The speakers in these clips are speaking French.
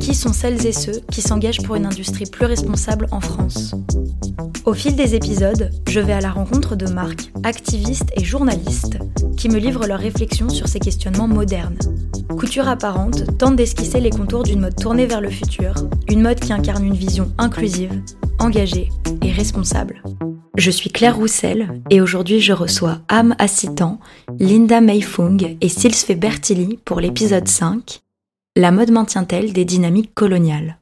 Qui sont celles et ceux qui s'engagent pour une industrie plus responsable en France Au fil des épisodes, je vais à la rencontre de marques, activistes et journalistes qui me livrent leurs réflexions sur ces questionnements modernes. Couture apparente tente d'esquisser les contours d'une mode tournée vers le futur, une mode qui incarne une vision inclusive, engagée et responsable. Je suis Claire Roussel et aujourd'hui je reçois Am Assitan, Linda Meifung et Silsfe Bertilli pour l'épisode 5 La mode maintient-elle des dynamiques coloniales?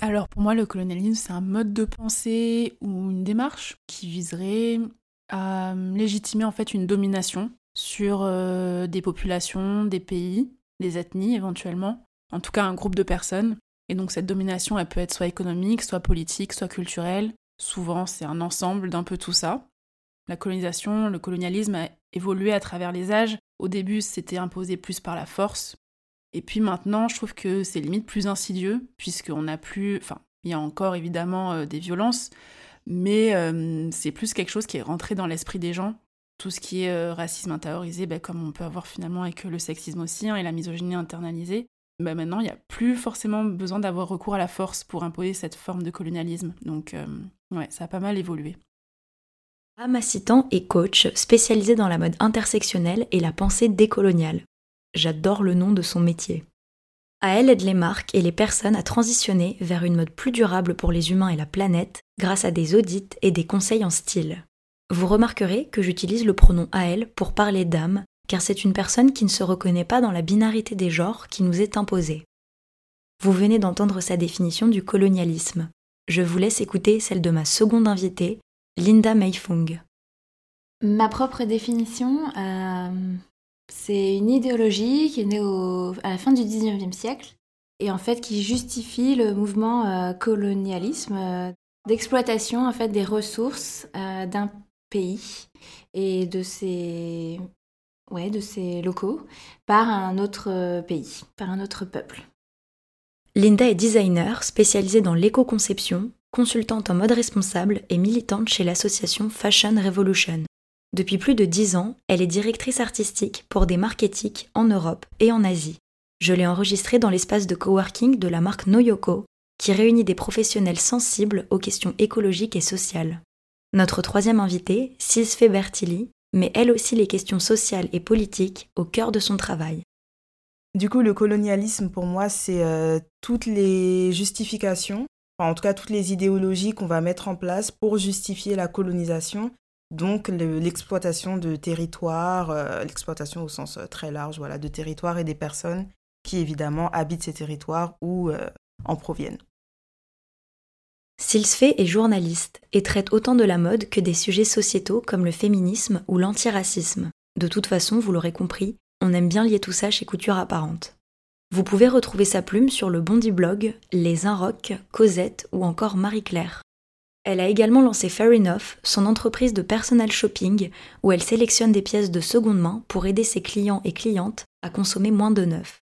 Alors pour moi le colonialisme c'est un mode de pensée ou une démarche qui viserait à légitimer en fait une domination sur euh, des populations, des pays, des ethnies éventuellement, en tout cas un groupe de personnes. Et donc cette domination elle peut être soit économique, soit politique, soit culturelle, Souvent, c'est un ensemble d'un peu tout ça. La colonisation, le colonialisme a évolué à travers les âges. Au début, c'était imposé plus par la force. Et puis maintenant, je trouve que c'est limite plus insidieux, puisqu'on n'a plus. Enfin, il y a encore évidemment euh, des violences, mais euh, c'est plus quelque chose qui est rentré dans l'esprit des gens. Tout ce qui est euh, racisme intériorisé, ben, comme on peut avoir finalement avec le sexisme aussi, hein, et la misogynie internalisée, bah, maintenant, il n'y a plus forcément besoin d'avoir recours à la force pour imposer cette forme de colonialisme. Donc, ouais, ça a pas mal évolué. Amacitan est coach spécialisé dans la mode intersectionnelle et la pensée décoloniale. J'adore le nom de son métier. À elle aide les marques et les personnes à transitionner vers une mode plus durable pour les humains et la planète grâce à des audits et des conseils en style. Vous remarquerez que j'utilise le pronom à elle pour parler d'âme car c'est une personne qui ne se reconnaît pas dans la binarité des genres qui nous est imposée. Vous venez d'entendre sa définition du colonialisme. Je vous laisse écouter celle de ma seconde invitée, Linda Meifung. Ma propre définition, euh, c'est une idéologie qui est née à la fin du 19e siècle et en fait qui justifie le mouvement euh, colonialisme euh, d'exploitation en fait des ressources d'un pays et de ses ouais, de ces locaux par un autre pays, par un autre peuple. Linda est designer spécialisée dans l'éco-conception, consultante en mode responsable et militante chez l'association Fashion Revolution. Depuis plus de dix ans, elle est directrice artistique pour des marques éthiques en Europe et en Asie. Je l'ai enregistrée dans l'espace de coworking de la marque Noyoko, qui réunit des professionnels sensibles aux questions écologiques et sociales. Notre troisième invitée, Sisfe Bertilli, mais elle aussi les questions sociales et politiques au cœur de son travail. Du coup, le colonialisme, pour moi, c'est euh, toutes les justifications, en tout cas toutes les idéologies qu'on va mettre en place pour justifier la colonisation, donc l'exploitation de territoires, euh, l'exploitation au sens euh, très large, voilà, de territoires et des personnes qui évidemment habitent ces territoires ou en proviennent. Silsfe est journaliste et traite autant de la mode que des sujets sociétaux comme le féminisme ou l'antiracisme. De toute façon, vous l'aurez compris, on aime bien lier tout ça chez Couture Apparente. Vous pouvez retrouver sa plume sur le Bondi Blog, Les Inrocks, Cosette ou encore Marie-Claire. Elle a également lancé Fair Enough, son entreprise de personal shopping, où elle sélectionne des pièces de seconde main pour aider ses clients et clientes à consommer moins de neuf.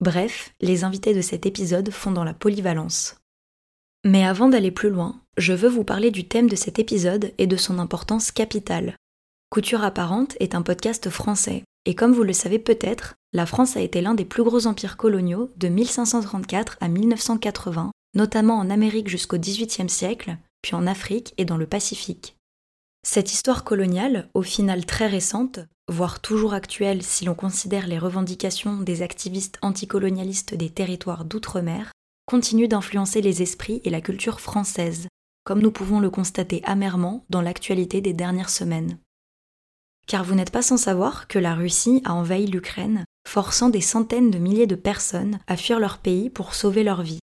Bref, les invités de cet épisode font dans la polyvalence. Mais avant d'aller plus loin, je veux vous parler du thème de cet épisode et de son importance capitale. Couture apparente est un podcast français, et comme vous le savez peut-être, la France a été l'un des plus gros empires coloniaux de 1534 à 1980, notamment en Amérique jusqu'au XVIIIe siècle, puis en Afrique et dans le Pacifique. Cette histoire coloniale, au final très récente, voire toujours actuelle si l'on considère les revendications des activistes anticolonialistes des territoires d'outre-mer, continue d'influencer les esprits et la culture française, comme nous pouvons le constater amèrement dans l'actualité des dernières semaines. Car vous n'êtes pas sans savoir que la Russie a envahi l'Ukraine, forçant des centaines de milliers de personnes à fuir leur pays pour sauver leur vie.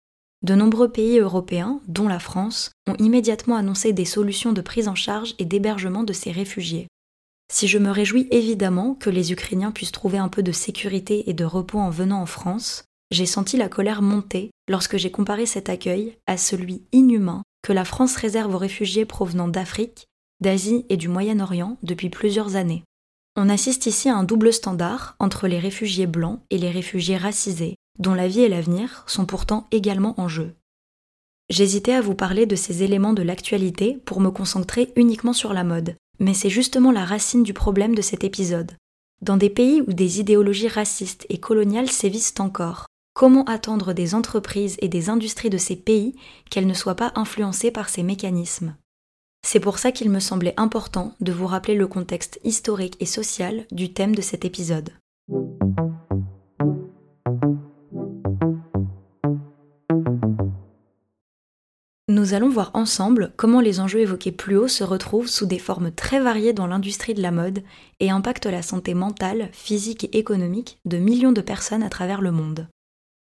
De nombreux pays européens, dont la France, ont immédiatement annoncé des solutions de prise en charge et d'hébergement de ces réfugiés. Si je me réjouis évidemment que les Ukrainiens puissent trouver un peu de sécurité et de repos en venant en France, j'ai senti la colère monter lorsque j'ai comparé cet accueil à celui inhumain que la France réserve aux réfugiés provenant d'Afrique, d'Asie et du Moyen-Orient depuis plusieurs années. On assiste ici à un double standard entre les réfugiés blancs et les réfugiés racisés, dont la vie et l'avenir sont pourtant également en jeu. J'hésitais à vous parler de ces éléments de l'actualité pour me concentrer uniquement sur la mode, mais c'est justement la racine du problème de cet épisode. Dans des pays où des idéologies racistes et coloniales sévissent encore, comment attendre des entreprises et des industries de ces pays qu'elles ne soient pas influencées par ces mécanismes? C'est pour ça qu'il me semblait important de vous rappeler le contexte historique et social du thème de cet épisode. Nous allons voir ensemble comment les enjeux évoqués plus haut se retrouvent sous des formes très variées dans l'industrie de la mode et impactent la santé mentale, physique et économique de millions de personnes à travers le monde.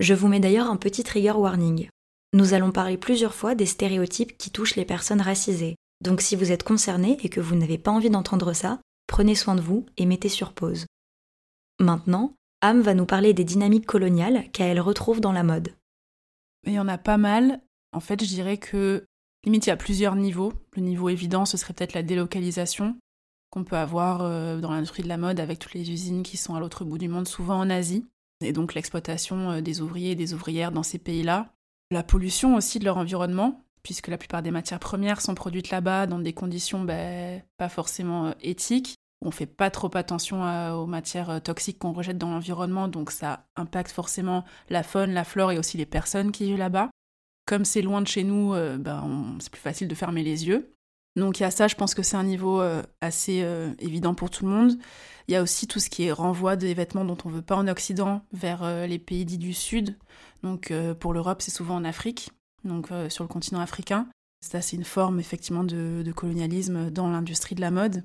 Je vous mets d'ailleurs un petit trigger warning. Nous allons parler plusieurs fois des stéréotypes qui touchent les personnes racisées, donc si vous êtes concerné et que vous n'avez pas envie d'entendre ça, prenez soin de vous et mettez sur pause. Maintenant, Am va nous parler des dynamiques coloniales qu'elle retrouve dans la mode. Il y en a pas mal, en fait, je dirais que limite, il y a plusieurs niveaux. Le niveau évident, ce serait peut-être la délocalisation qu'on peut avoir euh, dans l'industrie de la mode avec toutes les usines qui sont à l'autre bout du monde, souvent en Asie. Et donc l'exploitation euh, des ouvriers et des ouvrières dans ces pays-là. La pollution aussi de leur environnement, puisque la plupart des matières premières sont produites là-bas dans des conditions ben, pas forcément euh, éthiques. On fait pas trop attention aux matières toxiques qu'on rejette dans l'environnement, donc ça impacte forcément la faune, la flore et aussi les personnes qui vivent là-bas. Comme c'est loin de chez nous, euh, ben, c'est plus facile de fermer les yeux. Donc il y a ça, je pense que c'est un niveau euh, assez euh, évident pour tout le monde. Il y a aussi tout ce qui est renvoi des vêtements dont on ne veut pas en Occident vers les pays dits du Sud. Donc pour l'Europe, c'est souvent en Afrique, donc sur le continent africain. Ça, c'est une forme effectivement de, colonialisme dans l'industrie de la mode.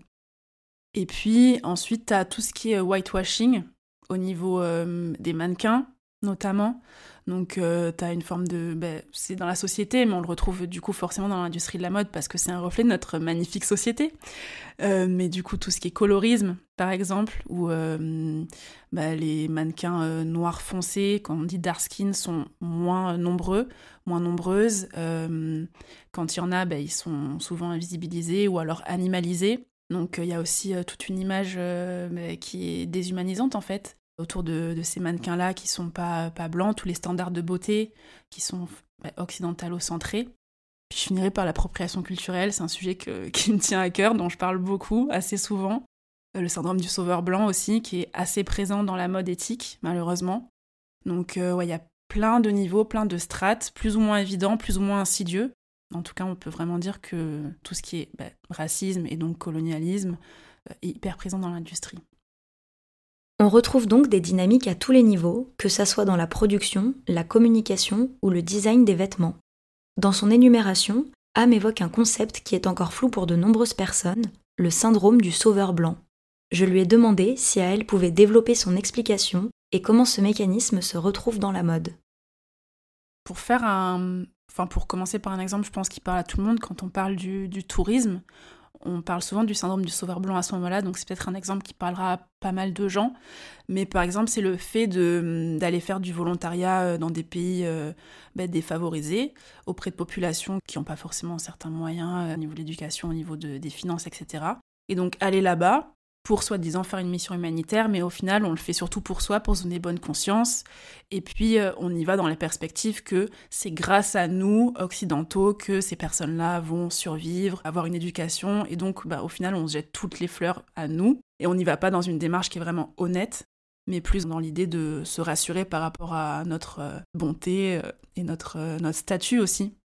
Et puis ensuite, tu as tout ce qui est whitewashing au niveau des mannequins, notamment. Donc, euh, tu as une forme de. Ben, c'est dans la société, mais on le retrouve du coup forcément dans l'industrie de la mode parce que c'est un reflet de notre magnifique société. Euh, mais du coup, tout ce qui est colorisme, par exemple, où euh, ben, les mannequins noirs foncés, quand on dit dark skin, sont moins nombreux, moins nombreuses. quand il y en a, ben, ils sont souvent invisibilisés ou alors animalisés. Donc, il y a aussi toute une image qui est déshumanisante en fait autour de, ces mannequins-là qui sont pas, pas blancs, tous les standards de beauté qui sont bah, occidentalo-centrés. Puis je finirai par l'appropriation culturelle, c'est un sujet qui me tient à cœur, dont je parle beaucoup, assez souvent. Euh, le syndrome du sauveur blanc aussi, qui est assez présent dans la mode éthique, malheureusement. Donc euh, il y a plein de niveaux, plein de strates, plus ou moins évidents, plus ou moins insidieux. En tout cas, on peut vraiment dire que tout ce qui est bah, racisme et donc colonialisme euh, est hyper présent dans l'industrie. On retrouve donc des dynamiques à tous les niveaux, que ça soit dans la production, la communication ou le design des vêtements. Dans son énumération, Am évoque un concept qui est encore flou pour de nombreuses personnes, le syndrome du sauveur blanc. Je lui ai demandé si à elle pouvait développer son explication et comment ce mécanisme se retrouve dans la mode. Pour faire un, pour commencer par un exemple, je pense qu'il parle à tout le monde quand on parle du tourisme on parle souvent du syndrome du sauveur blanc à ce moment-là, donc c'est peut-être un exemple qui parlera à pas mal de gens. Mais par exemple, c'est le fait d'aller faire du volontariat euh, dans des pays euh, bah, défavorisés, auprès de populations qui n'ont pas forcément certains moyens euh, au niveau de l'éducation, au niveau des finances, etc. Et donc aller là-bas, pour soi-disant faire une mission humanitaire, mais au final, on le fait surtout pour soi, pour se donner bonne conscience. Et puis, euh, on y va dans la perspective que c'est grâce à nous, occidentaux, que ces personnes-là vont survivre, avoir une éducation. Et donc, bah, au final, on jette toutes les fleurs à nous. Et on n'y va pas dans une démarche qui est vraiment honnête, mais plus dans l'idée de se rassurer par rapport à notre euh, bonté euh, et notre, notre statut aussi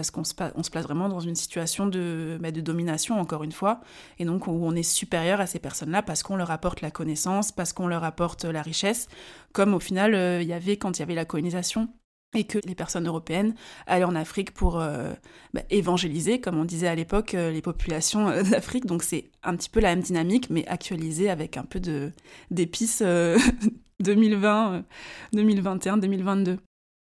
parce qu'on se, on se place vraiment dans une situation de, bah, de domination, encore une fois, et donc où on est supérieur à ces personnes-là parce qu'on leur apporte la connaissance, parce qu'on leur apporte la richesse, comme au final euh, il y avait quand il y avait la colonisation et que les personnes européennes allaient en Afrique pour euh, bah, évangéliser, comme on disait à l'époque, euh, les populations d'Afrique. Donc c'est un petit peu la même dynamique, mais actualisée avec un peu d'épices 2020, 2021, 2022.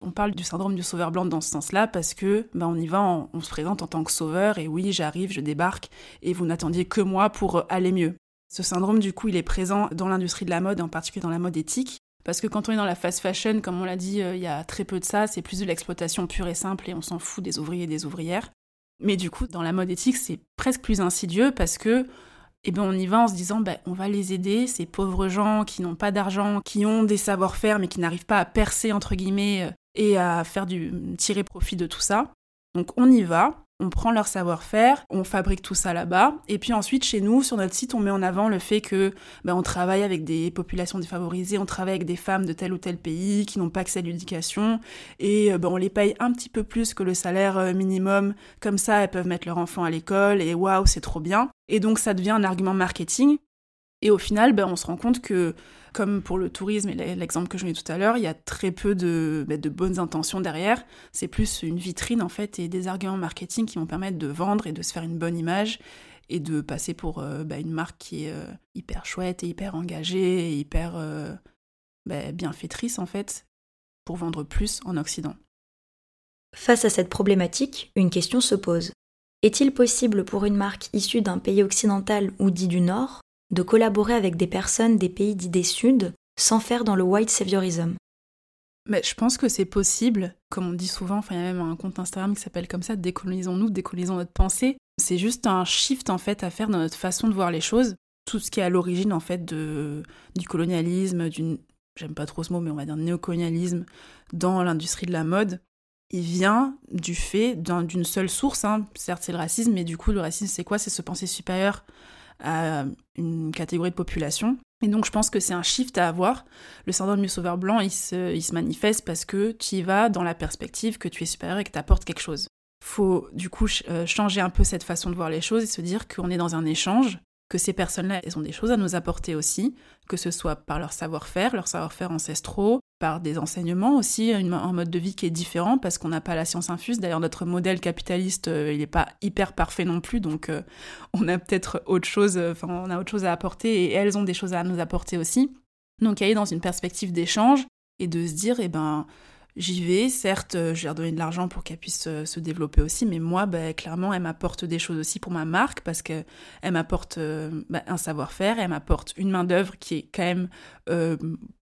On parle du syndrome du sauveur blanc dans ce sens-là parce que ben, on y va, on se présente en tant que sauveur et oui, j'arrive, je débarque et vous n'attendiez que moi pour aller mieux. Ce syndrome, du coup, il est présent dans l'industrie de la mode, en particulier dans la mode éthique, Parce que quand on est dans la fast fashion, comme on l'a dit, il y a très peu de ça, c'est plus de l'exploitation pure et simple et on s'en fout des ouvriers et des ouvrières. Mais du coup, dans la mode éthique, c'est presque plus insidieux parce que eh ben on y va en se disant ben, on va les aider, ces pauvres gens qui n'ont pas d'argent, qui ont des savoir-faire mais qui n'arrivent pas à percer entre guillemets euh, et à faire du tirer profit de tout ça. Donc on y va, on prend leur savoir-faire, on fabrique tout ça là-bas, et puis ensuite chez nous, sur notre site, on met en avant le fait que ben, on travaille avec des populations défavorisées, on travaille avec des femmes de tel ou tel pays qui n'ont pas accès à l'éducation, et ben, on les paye un petit peu plus que le salaire euh, minimum, comme ça elles peuvent mettre leur enfant à l'école, et waouh, c'est trop bien. Et donc ça devient un argument marketing, et au final, ben, on se rend compte que comme pour le tourisme et l'exemple que je mets tout à l'heure, il y a très peu de, bah, de bonnes intentions derrière. C'est plus une vitrine en fait et des arguments marketing qui vont permettre de vendre et de se faire une bonne image et de passer pour euh, bah, une marque qui est euh, hyper chouette et hyper engagée et hyper euh, bah, bienfaitrice en fait pour vendre plus en Occident. Face à cette problématique, une question se pose. Est-il possible pour une marque issue d'un pays occidental ou dit du Nord de collaborer avec des personnes des pays dits des Sud sans faire dans le white saviorism mais je pense que c'est possible, comme on dit souvent, il y a même un compte Instagram qui s'appelle comme ça, décolonisons-nous, décolonisons notre pensée. C'est juste un shift en fait à faire dans notre façon de voir les choses. Tout ce qui est à l'origine en fait du colonialisme, d'une, j'aime pas trop ce mot, mais on va dire néocolonialisme dans l'industrie de la mode, il vient du fait d'une seule source. Hein. Certes c'est le racisme, mais du coup le racisme c'est quoi? C'est se penser supérieur à une catégorie de population. Et donc je pense que c'est un shift à avoir. Le syndrome du sauveur blanc, il se, il se manifeste parce que tu y vas dans la perspective que tu es supérieur et que tu apportes quelque chose. Faut du coup euh, changer un peu cette façon de voir les choses et se dire qu'on est dans un échange que ces personnes-là, elles ont des choses à nous apporter aussi, que ce soit par leur savoir-faire, leur savoir-faire ancestraux, par des enseignements aussi, un mode de vie qui est différent parce qu'on n'a pas la science infuse. D'ailleurs, notre modèle capitaliste, euh, il n'est pas hyper parfait non plus, donc euh, on a peut-être autre chose, euh, enfin, on a autre chose à apporter et elles ont des choses à nous apporter aussi. Donc, aller dans une perspective d'échange et de se dire, eh ben, J'y vais, certes, euh, je leur donner de l'argent pour qu'elle puisse euh, se développer aussi, mais moi, bah, clairement, elle m'apporte des choses aussi pour ma marque parce qu'elle m'apporte euh, bah, un savoir-faire, elle m'apporte une main-d'œuvre qui est quand même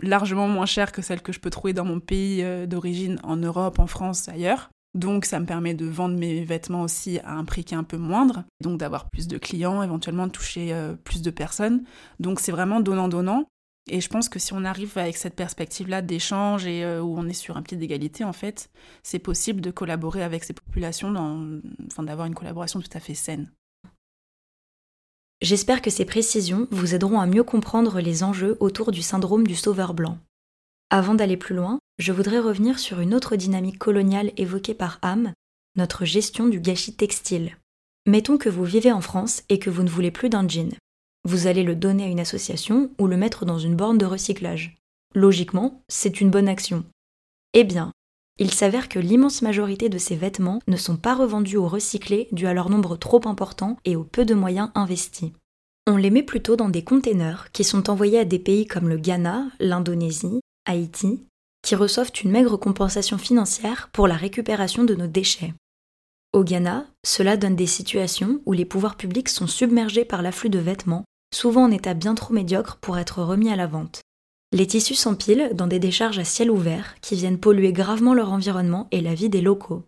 largement moins chère que celle que je peux trouver dans mon pays d'origine, en Europe, en France, ailleurs. Donc ça me permet de vendre mes vêtements aussi à un prix qui est un peu moindre, donc d'avoir plus de clients, éventuellement de toucher plus de personnes. Donc c'est vraiment donnant-donnant. Et je pense que si on arrive avec cette perspective-là d'échange et euh, où on est sur un pied d'égalité, en fait, c'est possible de collaborer avec ces populations, dans, d'avoir une collaboration tout à fait saine. J'espère que ces précisions vous aideront à mieux comprendre les enjeux autour du syndrome du sauveur blanc. Avant d'aller plus loin, je voudrais revenir sur une autre dynamique coloniale évoquée par Ham, notre gestion du gâchis textile. Mettons que vous vivez en France et que vous ne voulez plus d'un jean vous allez le donner à une association ou le mettre dans une borne de recyclage. Logiquement, c'est une bonne action. Eh bien, il s'avère que l'immense majorité de ces vêtements ne sont pas revendus ou recyclés dû à leur nombre trop important et au peu de moyens investis. On les met plutôt dans des containers qui sont envoyés à des pays comme le Ghana, l'Indonésie, Haïti, qui reçoivent une maigre compensation financière pour la récupération de nos déchets. Au Ghana, cela donne des situations où les pouvoirs publics sont submergés par l'afflux de vêtements souvent en état bien trop médiocre pour être remis à la vente. Les tissus s'empilent dans des décharges à ciel ouvert qui viennent polluer gravement leur environnement et la vie des locaux.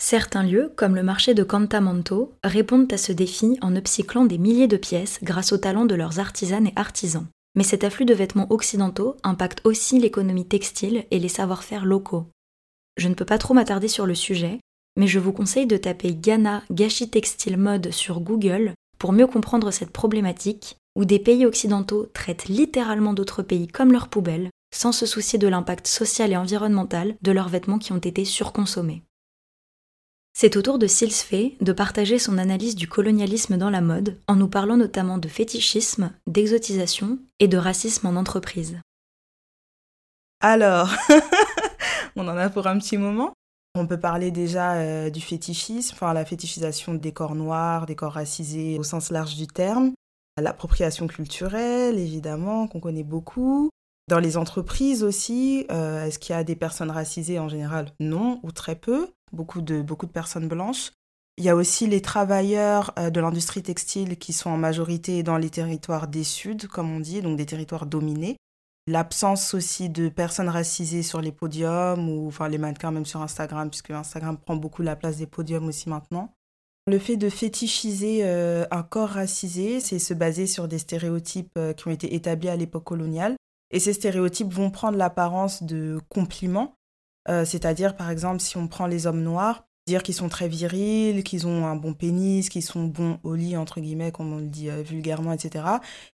Certains lieux, comme le marché de Cantamanto, répondent à ce défi en upcyclant des milliers de pièces grâce au talent de leurs artisanes et artisans. Mais cet afflux de vêtements occidentaux impacte aussi l'économie textile et les savoir-faire locaux. Je ne peux pas trop m'attarder sur le sujet, mais je vous conseille de taper Ghana Gâchis Textile Mode sur Google pour mieux comprendre cette problématique où des pays occidentaux traitent littéralement d'autres pays comme leurs poubelles, sans se soucier de l'impact social et environnemental de leurs vêtements qui ont été surconsommés. C'est au tour de Silsfee de partager son analyse du colonialisme dans la mode en nous parlant notamment de fétichisme, d'exotisation et de racisme en entreprise. Alors, on en a pour un petit moment. On peut parler déjà euh, du fétichisme, enfin la fétichisation des corps noirs, des corps racisés au sens large du terme, l'appropriation culturelle évidemment qu'on connaît beaucoup. Dans les entreprises aussi, euh, est-ce qu'il y a des personnes racisées en général? Non, ou très peu, beaucoup de, beaucoup de personnes blanches. Il y a aussi les travailleurs euh, de l'industrie textile qui sont en majorité dans les territoires des Suds, comme on dit, donc des territoires dominés. L'absence aussi de personnes racisées sur les podiums ou enfin les mannequins même sur Instagram puisque Instagram prend beaucoup la place des podiums aussi maintenant. Le fait de fétichiser euh, un corps racisé, c'est se baser sur des stéréotypes euh, qui ont été établis à l'époque coloniale. Et ces stéréotypes vont prendre l'apparence de compliments. Euh, c'est-à-dire, par exemple, si on prend les hommes noirs, dire qu'ils sont très virils, qu'ils ont un bon pénis, qu'ils sont bons au lit, entre guillemets, comme on le dit vulgairement, etc.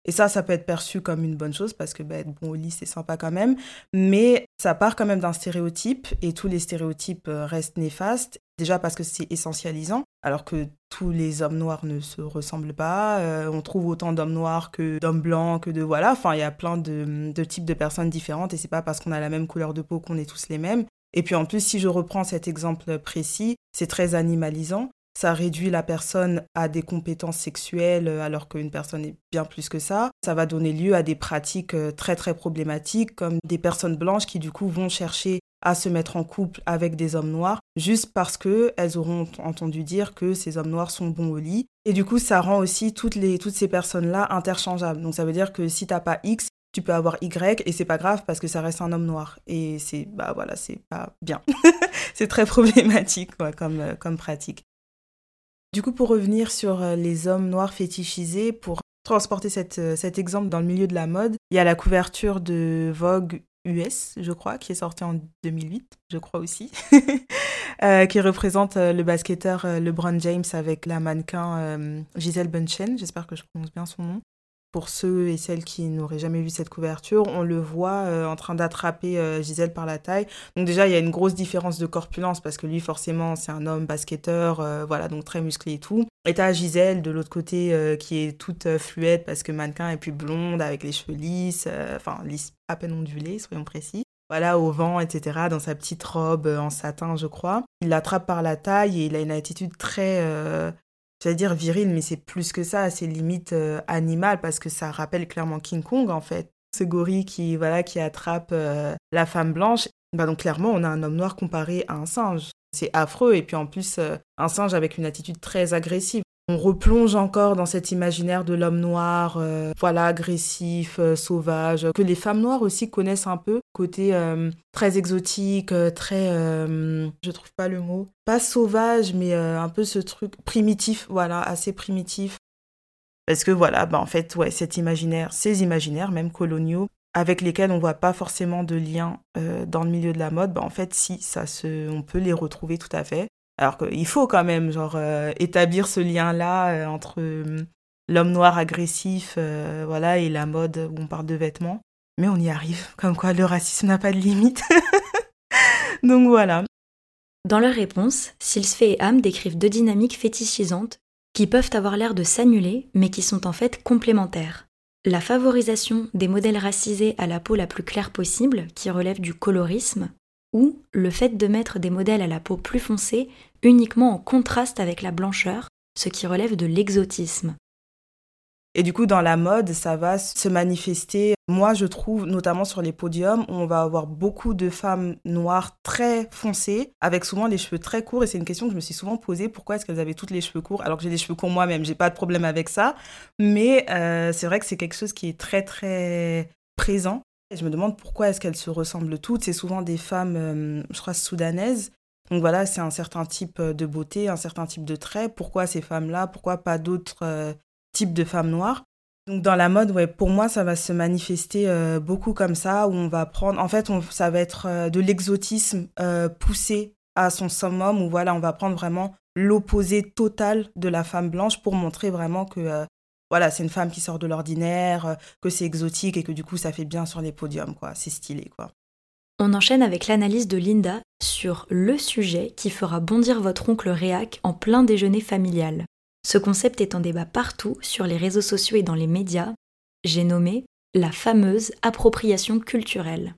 Et ça, ça peut être perçu comme une bonne chose parce que bah, être bon au lit, c'est sympa quand même. Mais ça part quand même d'un stéréotype et tous les stéréotypes restent néfastes. Déjà parce que c'est essentialisant, alors que tous les hommes noirs ne se ressemblent pas. Euh, on trouve autant d'hommes noirs que d'hommes blancs, que de voilà. Enfin, il y a plein de, de, types de personnes différentes et c'est pas parce qu'on a la même couleur de peau qu'on est tous les mêmes. Et puis en plus, si je reprends cet exemple précis, c'est très animalisant. Ça réduit la personne à des compétences sexuelles alors qu'une personne est bien plus que ça. Ça va donner lieu à des pratiques euh, très très problématiques comme des personnes blanches qui du coup vont chercher à se mettre en couple avec des hommes noirs juste parce que elles auront entendu dire que ces hommes noirs sont bons au lit. Et du coup, ça rend aussi toutes, les, toutes ces personnes-là interchangeables. Donc ça veut dire que si t'as pas X, tu peux avoir Y et c'est pas grave parce que ça reste un homme noir. Et c'est, bah voilà, c'est pas bien. c'est très problématique comme, euh, comme pratique. Du coup, pour revenir sur euh, les hommes noirs fétichisés, pour transporter cette, euh, cet exemple dans le milieu de la mode, il y a la couverture de Vogue US, je crois, qui est sorti en 2008, je crois aussi, euh, qui représente euh, le basketteur euh, LeBron James avec la mannequin Gisèle Bunchen, j'espère que je prononce bien son nom pour ceux et celles qui n'auraient jamais vu cette couverture, on le voit euh, en train d'attraper euh, Gisèle par la taille. Donc déjà, il y a une grosse différence de corpulence parce que lui, forcément, c'est un homme basketteur, euh, voilà, donc très musclé et tout. Et t'as Gisèle de l'autre côté qui est toute fluette parce que mannequin est plus blonde avec les cheveux lisses, enfin lisses à peine ondulés, soyons précis voilà, au vent, etc., dans sa petite robe en satin, je crois. Il l'attrape par la taille et il a une attitude très, j'allais dire viril, mais c'est plus que ça, c'est limite euh, animal parce que ça rappelle clairement King Kong en fait. Ce gorille qui, voilà, qui attrape euh, la femme blanche, bah donc clairement on a un homme noir comparé à un singe. C'est affreux et puis en plus euh, un singe avec une attitude très agressive on replonge encore dans cet imaginaire de l'homme noir, euh, voilà, agressif, euh, sauvage, que les femmes noires aussi connaissent un peu, côté euh, très exotique, très, je trouve pas le mot, pas sauvage, mais un peu ce truc primitif, voilà, assez primitif. Parce que voilà, bah en fait, ouais, cet imaginaire, ces imaginaires, même coloniaux, avec lesquels on voit pas forcément de lien dans le milieu de la mode, bah en fait, si, ça se, on peut les retrouver tout à fait. Alors qu'il faut quand même euh, établir ce lien-là euh, entre euh, l'homme noir agressif voilà, et la mode où on parle de vêtements. Mais on y arrive, comme quoi le racisme n'a pas de limite. Donc voilà. Dans leur réponse, Silsfé et Ham décrivent deux dynamiques fétichisantes qui peuvent avoir l'air de s'annuler, mais qui sont en fait complémentaires. La favorisation des modèles racisés à la peau la plus claire possible, qui relève du colorisme, ou le fait de mettre des modèles à la peau plus foncée uniquement en contraste avec la blancheur, ce qui relève de l'exotisme. Et du coup, dans la mode, ça va se manifester, moi je trouve, notamment sur les podiums, on va avoir beaucoup de femmes noires très foncées, avec souvent les cheveux très courts. Et c'est une question que je me suis souvent posée, pourquoi est-ce qu'elles avaient toutes les cheveux courts alors que j'ai des cheveux courts moi-même, j'ai pas de problème avec ça. Mais euh, c'est vrai que c'est quelque chose qui est très très présent et je me demande pourquoi est-ce qu'elles se ressemblent toutes. C'est souvent des femmes, euh, je crois, soudanaises. Donc voilà, c'est un certain type euh, de beauté, un certain type de traits. Pourquoi ces femmes-là? Pourquoi pas d'autres euh, types de femmes noires? Donc dans la mode, ouais, pour moi, ça va se manifester beaucoup comme ça, où on va prendre, en fait, ça va être de l'exotisme poussé à son summum, où voilà, on va prendre vraiment l'opposé total de la femme blanche pour montrer vraiment que voilà, c'est une femme qui sort de l'ordinaire, euh, que c'est exotique et que du coup ça fait bien sur les podiums, quoi. C'est stylé, quoi. On enchaîne avec l'analyse de Linda sur le sujet qui fera bondir votre oncle réac en plein déjeuner familial. Ce concept est en débat partout sur les réseaux sociaux et dans les médias. J'ai nommé la fameuse appropriation culturelle.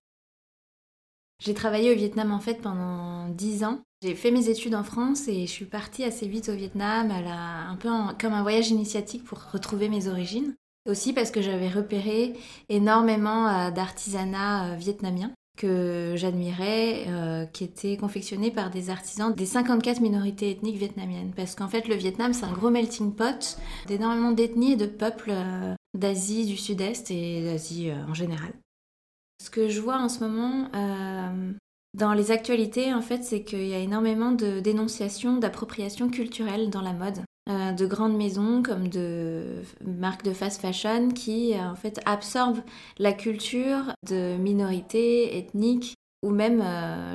J'ai travaillé au Vietnam en fait pendant 10 ans j'ai fait mes études en France et je suis partie assez vite au Vietnam, un peu comme un voyage initiatique pour retrouver mes origines. Aussi parce que j'avais repéré énormément euh, d'artisanat euh, vietnamien que j'admirais, euh, qui étaient confectionnés par des artisans des 54 minorités ethniques vietnamiennes. Parce qu'en fait, le Vietnam, c'est un gros melting pot d'énormément d'ethnies et de peuples d'Asie du Sud-Est et d'Asie en général. Ce que je vois en ce moment euh, dans les actualités, en fait, c'est qu'il y a énormément de dénonciations d'appropriation culturelle dans la mode. Euh, de grandes maisons comme de marques de fast fashion qui euh, en fait absorbent la culture de minorités ethniques ou même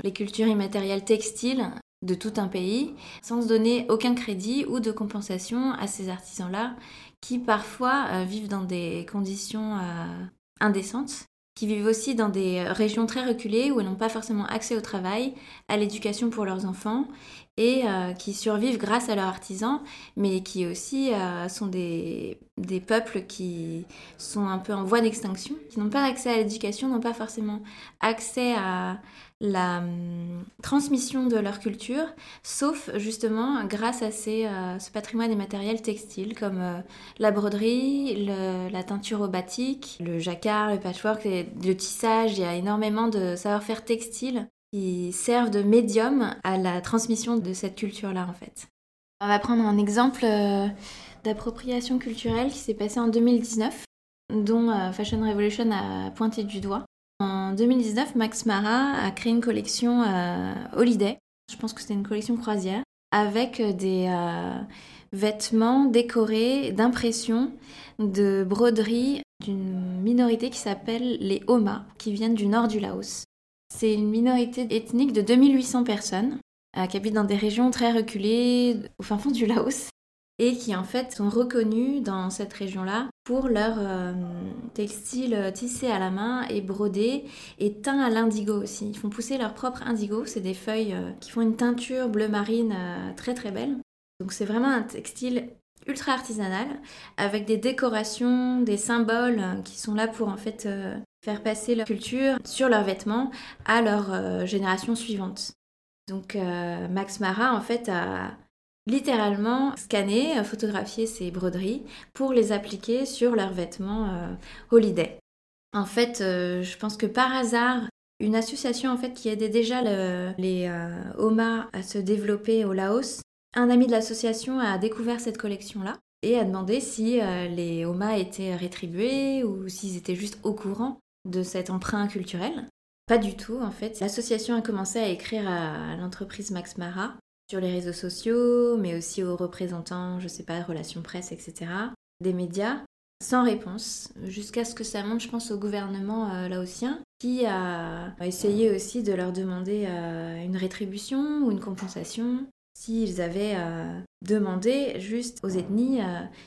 les cultures immatérielles textiles de tout un pays sans se donner aucun crédit ou de compensation à ces artisans-là qui parfois vivent dans des conditions indécentes qui vivent aussi dans des régions très reculées où elles n'ont pas forcément accès au travail, à l'éducation pour leurs enfants et euh, qui survivent grâce à leurs artisans, mais qui aussi euh, sont des, des, peuples qui sont un peu en voie d'extinction, qui n'ont pas accès à l'éducation, n'ont pas forcément accès à la hum, transmission de leur culture, sauf justement grâce à euh, ce patrimoine immatériel textile comme la broderie, la teinture au batik, le jacquard, le patchwork, le tissage. Il y a énormément de savoir-faire textile qui servent de médium à la transmission de cette culture-là en fait. On va prendre un exemple euh, d'appropriation culturelle qui s'est passé en 2019, dont euh, Fashion Revolution a pointé du doigt. En 2019, Max Mara a créé une collection euh, Holiday, je pense que c'était une collection croisière, avec des vêtements décorés d'impressions, de broderies d'une minorité qui s'appelle les Homa, qui viennent du nord du Laos. C'est une minorité ethnique de 2800 personnes euh, qui habitent dans des régions très reculées au fin fond du Laos et qui en fait sont reconnues dans cette région-là pour leur euh, textile tissé à la main et brodé et teint à l'indigo aussi. Ils font pousser leur propre indigo, c'est des feuilles euh, qui font une teinture bleu marine très très belle. Donc c'est vraiment un textile ultra artisanal avec des décorations, des symboles qui sont là pour en fait faire passer leur culture sur leurs vêtements à leur euh, génération suivante. Donc euh, Max Mara en fait a littéralement scanné, photographié ces broderies pour les appliquer sur leurs vêtements euh, holiday. En fait, je pense que par hasard, une association en fait qui aidait déjà les Oma à se développer au Laos, un ami de l'association a découvert cette collection là et a demandé si les Oma étaient rétribués ou s'ils étaient juste au courant de cet emprunt culturel. Pas du tout, en fait. L'association a commencé à écrire à l'entreprise Max Mara sur les réseaux sociaux, mais aussi aux représentants, je sais pas, relations presse, etc., des médias, sans réponse, jusqu'à ce que ça monte, je pense, au gouvernement euh, laotien, qui a essayé aussi de leur demander euh, une rétribution ou une compensation, s'ils avaient euh, demandé juste aux ethnies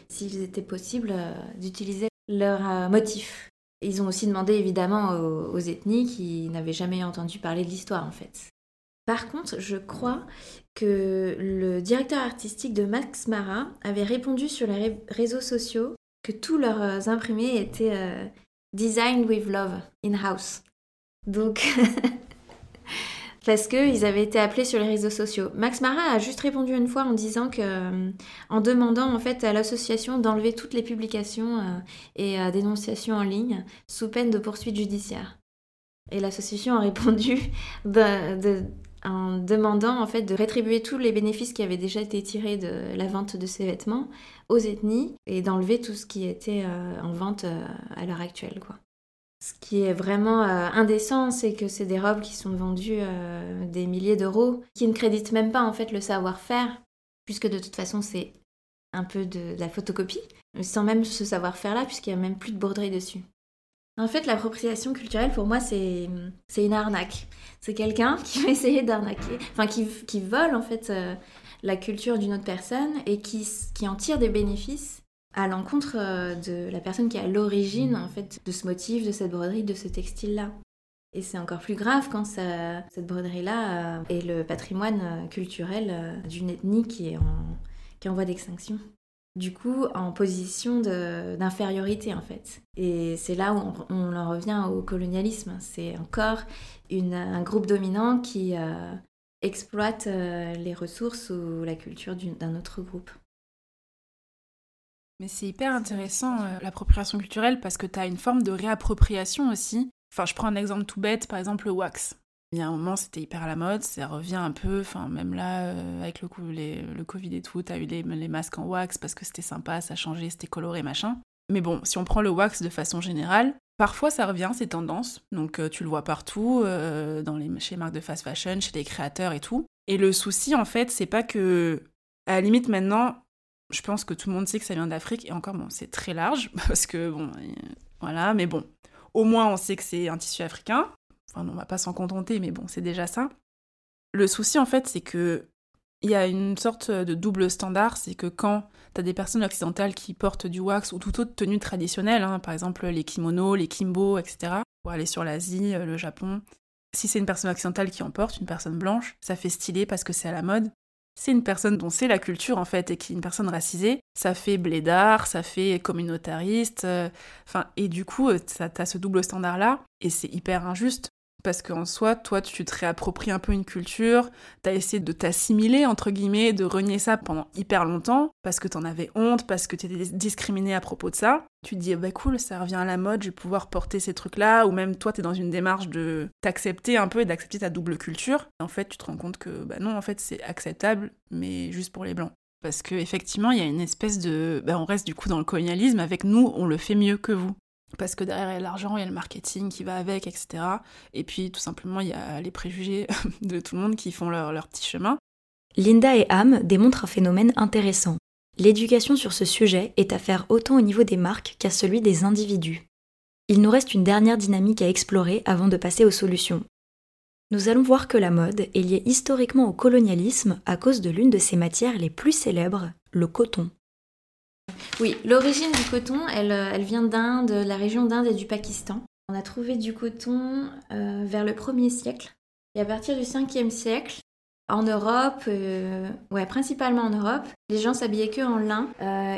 s'il était possible d'utiliser leur motif ils ont aussi demandé évidemment aux, ethnies qui n'avaient jamais entendu parler de l'histoire en fait. Par contre, je crois que le directeur artistique de Max Mara avait répondu sur les réseaux sociaux que tous leurs imprimés étaient euh, designed with love in-house. Donc, parce qu'ils avaient été appelés sur les réseaux sociaux. Max Marat a juste répondu une fois en disant que, euh, en demandant en fait à l'association d'enlever toutes les publications euh, et euh, dénonciations en ligne sous peine de poursuite judiciaire. Et l'association a répondu en demandant en fait de rétribuer tous les bénéfices qui avaient déjà été tirés de la vente de ces vêtements aux ethnies et d'enlever tout ce qui était en vente à l'heure actuelle quoi. Ce qui est vraiment euh, indécent, c'est que c'est des robes qui sont vendues euh, des milliers d'euros, qui ne créditent même pas en fait le savoir-faire, puisque de toute façon c'est un peu de, la photocopie, sans même ce savoir-faire-là, puisqu'il n'y a même plus de broderie dessus. En fait, l'appropriation culturelle, pour moi, c'est une arnaque. C'est quelqu'un qui va essayer d'arnaquer, enfin qui, vole en fait euh, la culture d'une autre personne et qui, en tire des bénéfices à l'encontre euh, de la personne qui est à l'origine en fait de ce motif, de cette broderie, de ce textile-là. Et c'est encore plus grave quand cette broderie-là euh, est le patrimoine culturel d'une ethnie qui est en, qui en voie d'extinction. Du coup, en position d'infériorité en fait. Et c'est là où on, en revient au colonialisme. C'est encore un groupe dominant qui exploite les ressources ou la culture d'un autre groupe. Mais c'est hyper intéressant euh, l'appropriation culturelle parce que tu as une forme de réappropriation aussi. Enfin, je prends un exemple tout bête, par exemple le wax. Il y a un moment, c'était hyper à la mode, ça revient un peu, enfin, même là, euh, avec le, Covid et tout, t'as eu les, masques en wax parce que c'était sympa, ça changeait, c'était coloré, machin. Mais bon, si on prend le wax de façon générale, Parfois, ça revient, ces tendances. Donc, tu le vois partout, dans les, chez les marques de fast fashion, chez les créateurs et tout. Et le souci, en fait, c'est pas que, à la limite, maintenant, je pense que tout le monde sait que ça vient d'Afrique. Et encore, bon, c'est très large, parce que, bon, voilà, mais bon, au moins, on sait que c'est un tissu africain. Enfin, on va pas s'en contenter, mais bon, c'est déjà ça. Le souci, en fait, c'est que il y a une sorte de double standard, c'est que quand tu as des personnes occidentales qui portent du wax ou toute autre tenue traditionnelle, hein, par exemple les kimonos, les kimbo, etc., pour aller sur l'Asie, euh, le Japon, si c'est une personne occidentale qui en porte, une personne blanche, ça fait stylé parce que c'est à la mode. C'est une personne dont c'est la culture en fait et qui est une personne racisée, ça fait blédard, ça fait communautariste, euh, et du coup euh, t'as ce double standard là et c'est hyper injuste parce qu'en soi, toi, tu te réappropries un peu une culture, t'as essayé de t'assimiler, entre guillemets, de renier ça pendant hyper longtemps, parce que t'en avais honte, parce que t'étais discriminé à propos de ça. Tu te dis, bah cool, ça revient à la mode, je vais pouvoir porter ces trucs-là, ou même toi, t'es dans une démarche de t'accepter un peu et d'accepter ta double culture. en fait, tu te rends compte que, bah non, en fait, c'est acceptable, mais juste pour les blancs. Parce qu'effectivement, il y a une espèce de... Bah, on reste du coup dans le colonialisme, avec nous, on le fait mieux que vous parce que derrière il y a l'argent, il y a le marketing qui va avec, etc. Et puis tout simplement il y a les préjugés de tout le monde qui font leur, petit chemin. Linda et Ham démontrent un phénomène intéressant. L'éducation sur ce sujet est à faire autant au niveau des marques qu'à celui des individus. Il nous reste une dernière dynamique à explorer avant de passer aux solutions. Nous allons voir que la mode est liée historiquement au colonialisme à cause de l'une de ses matières les plus célèbres, le coton. Oui, l'origine du coton, elle, euh, elle vient d'Inde, la région d'Inde et du Pakistan. On a trouvé du coton euh, vers le 1er siècle. Et à partir du 5e siècle, en Europe, euh, ouais, principalement en Europe, les gens s'habillaient que en lin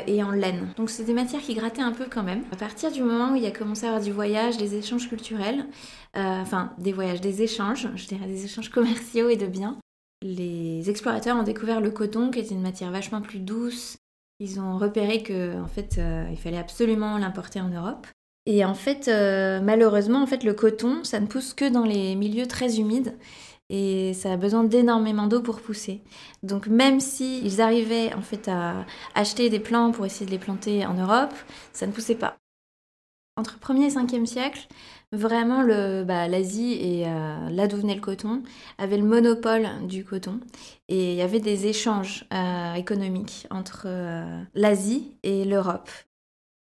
et en laine. Donc c'est des matières qui grattaient un peu quand même. À partir du moment où il y a commencé à avoir du voyage, des échanges culturels, enfin des voyages, des échanges, je dirais des échanges commerciaux et de biens, les explorateurs ont découvert le coton qui était une matière vachement plus douce, ils ont repéré que en fait, euh, il fallait absolument l'importer en Europe. Et en fait, euh, malheureusement, en fait, le coton, ça ne pousse que dans les milieux très humides et ça a besoin d'énormément d'eau pour pousser. Donc même si ils arrivaient en fait à acheter des plants pour essayer de les planter en Europe, ça ne poussait pas. Entre 1er et 5e siècle, Vraiment, bah, l'Asie et euh, là d'où venait le coton avaient le monopole du coton et il y avait des échanges euh, économiques entre euh, l'Asie et l'Europe.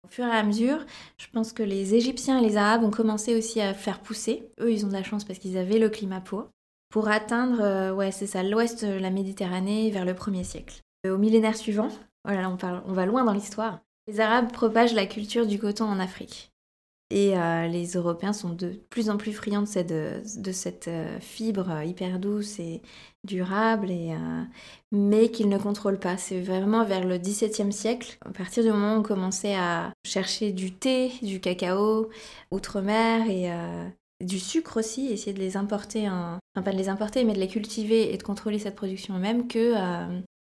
Au fur et à mesure, je pense que les Égyptiens et les Arabes ont commencé aussi à faire pousser. Eux, ils ont de la chance parce qu'ils avaient le climat pour. Pour atteindre, ouais, c'est ça, l'ouest de la Méditerranée vers le 1er siècle. Au millénaire suivant, voilà, on, parle, on va loin dans l'histoire, les Arabes propagent la culture du coton en Afrique. Et euh, les Européens sont de plus en plus friands de cette, euh, fibre hyper douce et durable, euh, mais qu'ils ne contrôlent pas. C'est vraiment vers le XVIIe siècle, à partir du moment où on commençait à chercher du thé, du cacao, outre-mer, et du sucre aussi, essayer de les importer, en... enfin pas de les importer, mais de les cultiver et de contrôler cette production même, que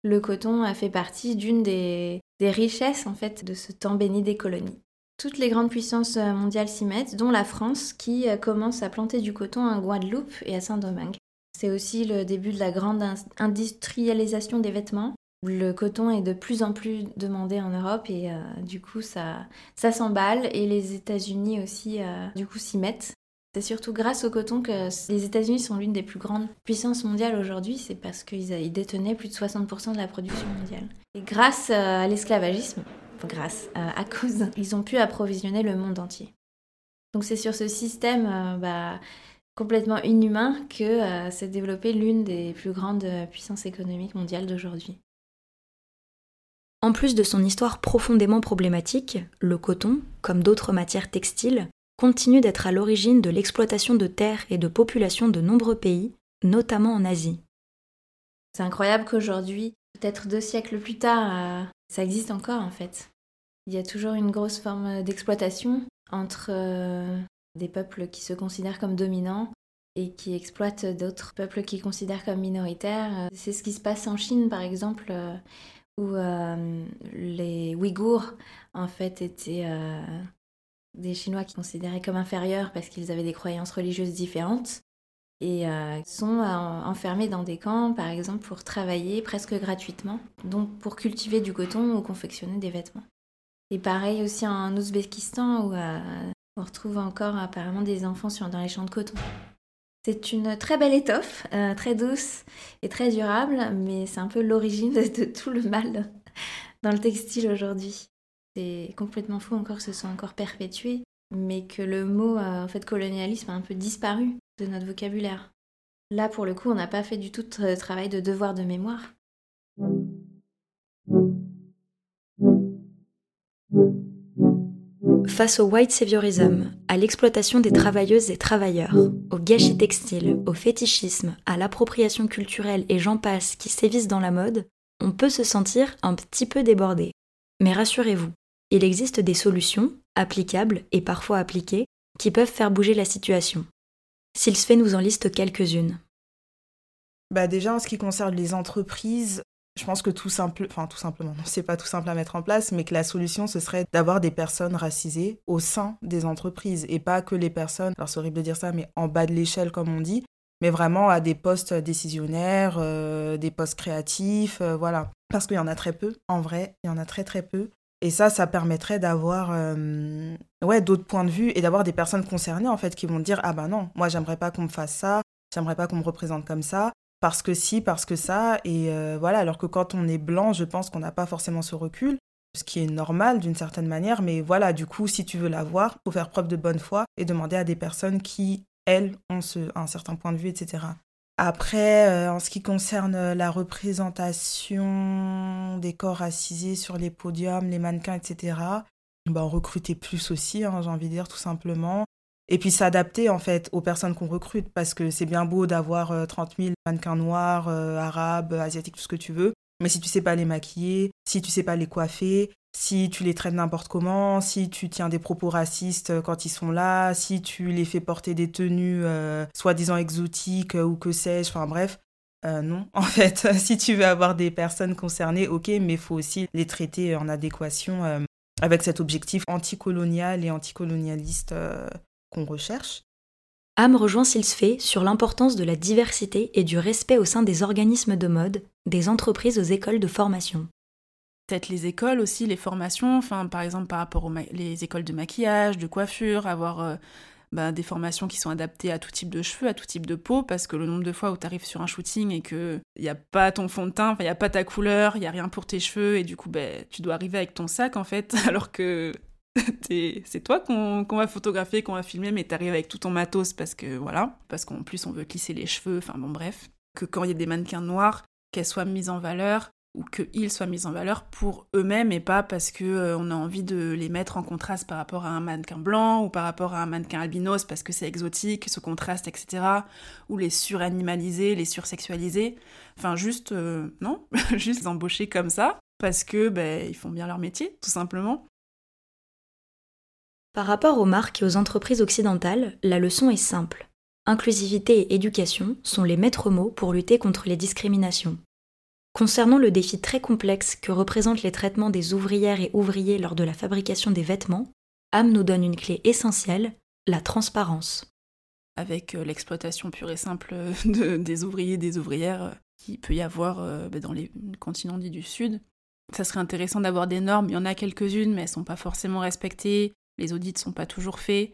le coton a fait partie d'une des, des richesses en fait de ce temps béni des colonies. Toutes les grandes puissances euh, mondiales s'y mettent, dont la France qui euh, commence à planter du coton en Guadeloupe et à Saint-Domingue. C'est aussi le début de la grande industrialisation des vêtements. Le coton est de plus en plus demandé en Europe et euh, du coup ça, s'emballe et les États-Unis aussi du coup s'y mettent. C'est surtout grâce au coton que les États-Unis sont l'une des plus grandes puissances mondiales aujourd'hui, c'est parce qu'ils détenaient plus de 60% de la production mondiale. Et grâce à l'esclavagisme, grâce euh, à cause, ils ont pu approvisionner le monde entier. Donc c'est sur ce système euh, bah, complètement inhumain que euh, s'est développée l'une des plus grandes puissances économiques mondiales d'aujourd'hui. En plus de son histoire profondément problématique, le coton, comme d'autres matières textiles, continue d'être à l'origine de l'exploitation de terres et de populations de nombreux pays, notamment en Asie. C'est incroyable qu'aujourd'hui, peut-être deux siècles plus tard, ça existe encore en fait. Il y a toujours une grosse forme d'exploitation entre euh, des peuples qui se considèrent comme dominants et qui exploitent d'autres peuples qui considèrent comme minoritaires. C'est ce qui se passe en Chine par exemple, euh, où euh, les Ouïghours en fait étaient des Chinois qui considéraient comme inférieurs parce qu'ils avaient des croyances religieuses différentes et sont enfermés dans des camps, par exemple, pour travailler presque gratuitement, donc pour cultiver du coton ou confectionner des vêtements. Et pareil aussi en Ouzbékistan, où On retrouve encore apparemment des enfants sur, dans les champs de coton. C'est une très belle étoffe, euh, très douce et très durable, mais c'est un peu l'origine de, tout le mal dans le textile aujourd'hui. C'est complètement fou encore que ce soit encore perpétué, mais que le mot euh, en fait colonialisme a un peu disparu de notre vocabulaire. Là, pour le coup, on n'a pas fait du tout de travail de devoir de mémoire. Face au white saviorism, à l'exploitation des travailleuses et travailleurs, au gâchis textile, au fétichisme, à l'appropriation culturelle et j'en passe qui sévissent dans la mode, on peut se sentir un petit peu débordé. Mais rassurez-vous, il existe des solutions, applicables et parfois appliquées, qui peuvent faire bouger la situation. S'il se fait nous en liste quelques-unes. Bah déjà, en ce qui concerne les entreprises, je pense que tout simple, enfin tout simplement, non, c'est pas tout simple à mettre en place, mais que la solution ce serait d'avoir des personnes racisées au sein des entreprises et pas que les personnes, alors c'est horrible de dire ça, mais en bas de l'échelle comme on dit, mais vraiment à des postes décisionnaires, euh, des postes créatifs, euh, voilà. Parce qu'il y en a très peu, en vrai, il y en a très très peu. Et ça, ça permettrait d'avoir euh, ouais, d'autres points de vue et d'avoir des personnes concernées en fait qui vont dire ah ben non, moi j'aimerais pas qu'on me fasse ça, j'aimerais pas qu'on me représente comme ça parce que si, parce que ça. Et euh, voilà, alors que quand on est blanc, je pense qu'on n'a pas forcément ce recul, ce qui est normal d'une certaine manière. Mais voilà, du coup, si tu veux l'avoir, faut faire preuve de bonne foi et demander à des personnes qui, elles, ont ce, un certain point de vue, etc. Après, euh, en ce qui concerne la représentation des corps racisés sur les podiums, les mannequins, etc., bah, recruter plus aussi, hein, j'ai envie de dire tout simplement et puis s'adapter en fait aux personnes qu'on recrute parce que c'est bien beau d'avoir 30 euh, 000 mannequins noirs, euh, arabes, asiatiques, tout ce que tu veux, mais si tu sais pas les maquiller, si tu sais pas les coiffer, si tu les traites n'importe comment, si tu tiens des propos racistes euh, quand ils sont là, si tu les fais porter des tenues soi-disant exotiques ou que sais-je, enfin bref, non, en fait, si tu veux avoir des personnes concernées, ok, mais il faut aussi les traiter en adéquation avec cet objectif anticolonial et anticolonialiste qu'on recherche. Am rejoint Silsfait sur l'importance de la diversité et du respect au sein des organismes de mode, des entreprises aux écoles de formation. Peut-être les écoles aussi, les formations, enfin, par exemple par rapport aux les écoles de maquillage, de coiffure, avoir euh, bah, des formations qui sont adaptées à tout type de cheveux, à tout type de peau, parce que le nombre de fois où tu arrives sur un shooting et qu'il n'y a pas ton fond de teint, il n'y a pas ta couleur, il n'y a rien pour tes cheveux, et du coup, ben, tu dois arriver avec ton sac en fait, alors que c'est toi qu'on va photographier, qu'on va filmer, mais t'arrives avec tout ton matos parce que voilà, parce qu'en plus on veut glisser les cheveux, enfin bon bref. Que quand il y a des mannequins noirs, qu'elles soient mises en valeur ou qu'ils soient mis en valeur pour eux-mêmes et pas parce que euh, on a envie de les mettre en contraste par rapport à un mannequin blanc ou par rapport à un mannequin albinos parce que c'est exotique, ce contraste, etc. Ou les suranimaliser, les sursexualiser. Enfin juste, euh, non, juste embaucher comme ça parce que ben, ils font bien leur métier, tout simplement. Par rapport aux marques et aux entreprises occidentales, la leçon est simple. Inclusivité et éducation sont les maîtres mots pour lutter contre les discriminations. Concernant le défi très complexe que représentent les traitements des ouvrières et ouvriers lors de la fabrication des vêtements, Am nous donne une clé essentielle, la transparence. Avec euh, l'exploitation pure et simple des ouvriers et des ouvrières euh, qui peut y avoir euh, bah, dans les continents dits du Sud, ça serait intéressant d'avoir des normes. Il y en a quelques-unes, mais elles ne sont pas forcément respectées les audits ne sont pas toujours faits,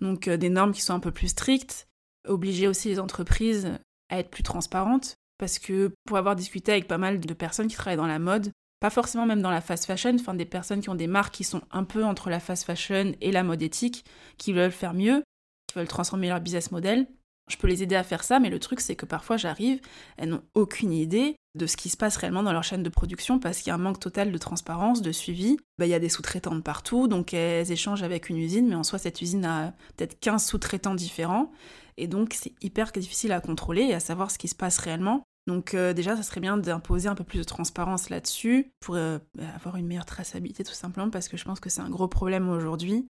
donc euh, des normes qui sont un peu plus strictes, obliger aussi les entreprises à être plus transparentes, parce que pour avoir discuté avec pas mal de personnes qui travaillent dans la mode, pas forcément même dans la fast fashion, enfin des personnes qui ont des marques qui sont un peu entre la fast fashion et la mode éthique, qui veulent faire mieux, qui veulent transformer leur business model. Je peux les aider à faire ça, mais le truc c'est que parfois j'arrive, elles n'ont aucune idée de ce qui se passe réellement dans leur chaîne de production parce qu'il y a un manque total de transparence, de suivi. Bah, il y a des sous-traitantes partout, donc elles échangent avec une usine, mais en soi cette usine a peut-être 15 sous-traitants différents, et donc c'est hyper difficile à contrôler et à savoir ce qui se passe réellement. Donc euh, déjà, ça serait bien d'imposer un peu plus de transparence là-dessus pour euh, bah, avoir une meilleure traçabilité tout simplement parce que je pense que c'est un gros problème aujourd'hui.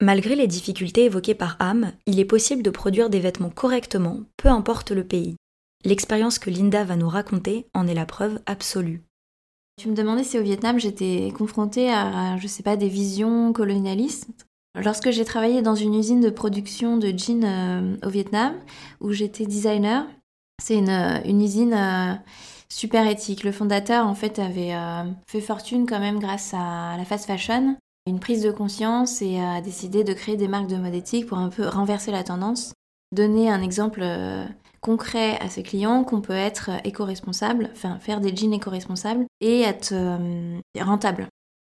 Malgré les difficultés évoquées par Am, il est possible de produire des vêtements correctement, peu importe le pays. L'expérience que Linda va nous raconter en est la preuve absolue. Tu me demandais si au Vietnam j'étais confrontée à, je sais pas, des visions colonialistes. Lorsque j'ai travaillé dans une usine de production de jeans euh, au Vietnam, où j'étais designer, c'est une, euh, usine euh, super éthique. Le fondateur, en fait, avait fait fortune quand même grâce à la fast fashion. une prise de conscience et a décidé de créer des marques de mode éthique pour un peu renverser la tendance, donner un exemple concret à ses clients qu'on peut être éco-responsable, enfin faire des jeans éco-responsables et être euh, rentable.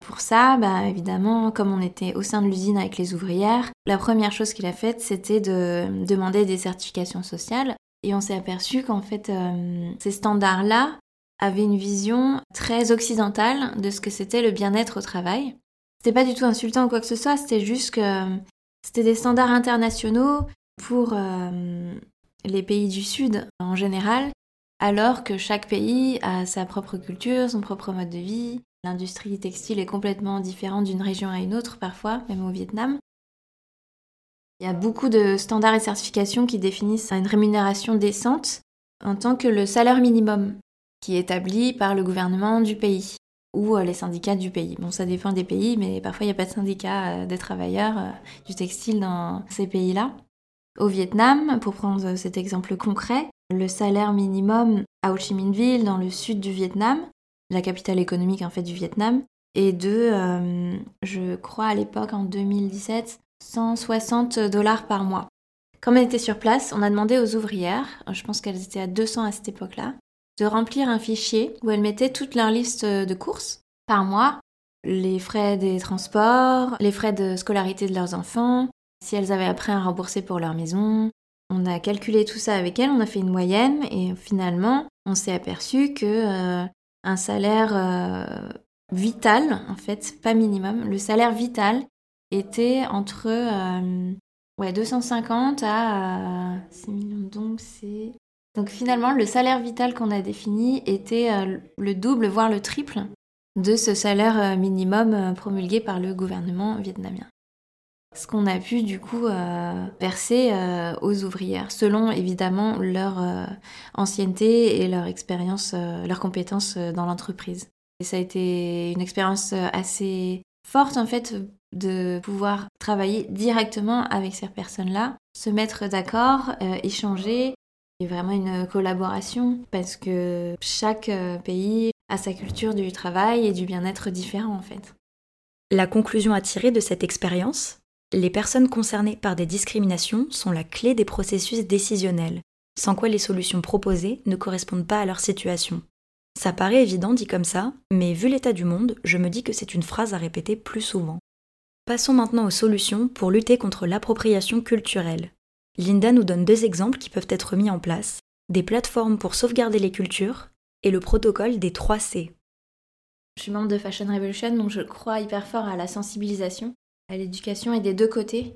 Pour ça, bah, évidemment, comme on était au sein de l'usine avec les ouvrières, la première chose qu'il a faite, c'était de demander des certifications sociales. Et on s'est aperçu qu'en fait, euh, ces standards-là avaient une vision très occidentale de ce que c'était le bien-être au travail. C'était pas du tout insultant ou quoi que ce soit, c'était juste que c'était des standards internationaux pour euh, les pays du Sud en général, alors que chaque pays a sa propre culture, son propre mode de vie. L'industrie textile est complètement différente d'une région à une autre parfois, même au Vietnam. Il y a beaucoup de standards et certifications qui définissent une rémunération décente en tant que le salaire minimum qui est établi par le gouvernement du pays ou euh, les syndicats du pays. Bon, ça dépend des pays, mais parfois il n'y a pas de syndicat euh, des travailleurs euh, du textile dans ces pays-là. Au Vietnam, pour prendre cet exemple concret, le salaire minimum à Ho Chi Minh Ville, dans le sud du Vietnam, la capitale économique en fait du Vietnam, est de, euh, je crois à l'époque en 2017, 160 dollars par mois. Comme on était sur place, on a demandé aux ouvrières, je pense qu'elles étaient à 200 à cette époque-là, de remplir un fichier où elles mettaient toute leur liste de courses par mois, les frais des transports, les frais de scolarité de leurs enfants, si elles avaient après à rembourser pour leur maison. On a calculé tout ça avec elles, on a fait une moyenne et finalement, on s'est aperçu que euh, un salaire euh, vital, en fait, pas minimum, le salaire vital était entre euh, ouais, 250 à 6 millions donc c'est donc finalement le salaire vital qu'on a défini était le double voire le triple de ce salaire minimum promulgué par le gouvernement vietnamien ce qu'on a pu du coup euh, verser euh, aux ouvrières, selon évidemment leur euh, ancienneté et leur expérience, leurs compétences dans l'entreprise. Et ça a été une expérience assez forte en fait de pouvoir travailler directement avec ces personnes-là, se mettre d'accord, échanger, et vraiment une collaboration parce que chaque pays a sa culture du travail et du bien-être différent en fait. La conclusion à tirer de cette expérience, les personnes concernées par des discriminations sont la clé des processus décisionnels, sans quoi les solutions proposées ne correspondent pas à leur situation. Ça paraît évident dit comme ça, mais vu l'état du monde, je me dis que c'est une phrase à répéter plus souvent. Passons maintenant aux solutions pour lutter contre l'appropriation culturelle. Linda nous donne deux exemples qui peuvent être mis en place, des plateformes pour sauvegarder les cultures et le protocole des 3 C. Je suis membre de Fashion Revolution, donc je crois hyper fort à la sensibilisation l'éducation et des deux côtés.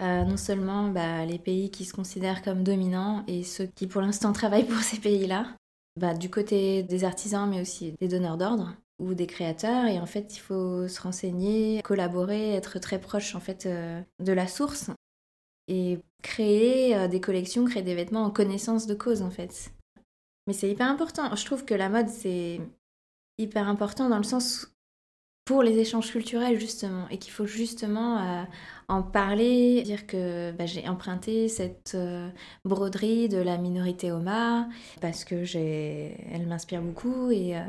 Euh, non seulement bah, les pays qui se considèrent comme dominants et ceux qui pour l'instant travaillent pour ces pays-là, bah, du côté des artisans mais aussi des donneurs d'ordre ou des créateurs et en fait il faut se renseigner, collaborer, être très proche en fait euh, de la source et créer euh, des collections, créer des vêtements en connaissance de cause en fait. Mais c'est hyper important. Je trouve que la mode c'est hyper important dans le sens pour les échanges culturels justement et qu'il faut justement euh, en parler, dire que bah, j'ai emprunté cette euh, broderie de la minorité Oma parce que j'ai, elle m'inspire beaucoup et euh,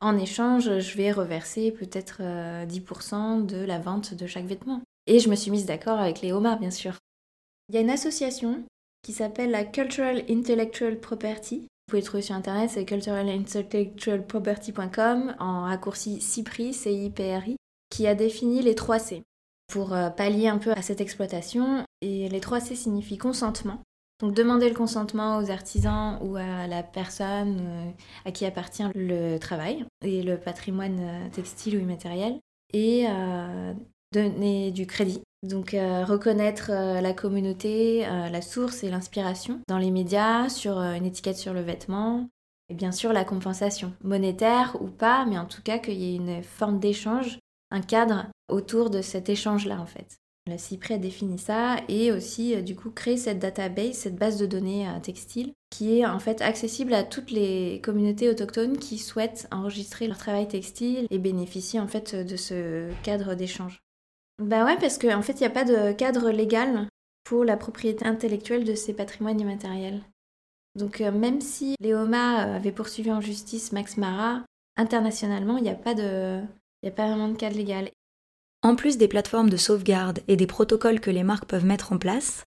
en échange je vais reverser peut-être 10% de la vente de chaque vêtement. Et je me suis mise d'accord avec les Oma bien sûr. Il y a une association qui s'appelle la Cultural Intellectual Property vous pouvez trouver sur internet, c'est culturalintellectualproperty.com en raccourci CIPRI, C-I-P-R-I, qui a défini les 3 C pour euh, pallier un peu à cette exploitation. Et les 3 C signifient consentement. Donc demander le consentement aux artisans ou à la personne euh, à qui appartient le travail et le patrimoine euh, textile ou immatériel. Et donner du crédit donc euh, reconnaître euh, la communauté, euh, la source et l'inspiration dans les médias, sur une étiquette sur le vêtement, et bien sûr la compensation, monétaire ou pas, mais en tout cas qu'il y ait une forme d'échange, un cadre autour de cet échange-là en fait. La CIPRI a défini ça et aussi du coup créer cette database, cette base de données textile qui est en fait accessible à toutes les communautés autochtones qui souhaitent enregistrer leur travail textile et bénéficier en fait de ce cadre d'échange. Bah ouais, parce qu'en en fait, il n'y a pas de cadre légal pour la propriété intellectuelle de ces patrimoines immatériels. Donc euh, même si Léoma euh, avait poursuivi en justice Max Mara, internationalement, il n'y a, pas de... a pas vraiment de cadre légal. En plus des plateformes de sauvegarde et des protocoles que les marques peuvent mettre en place,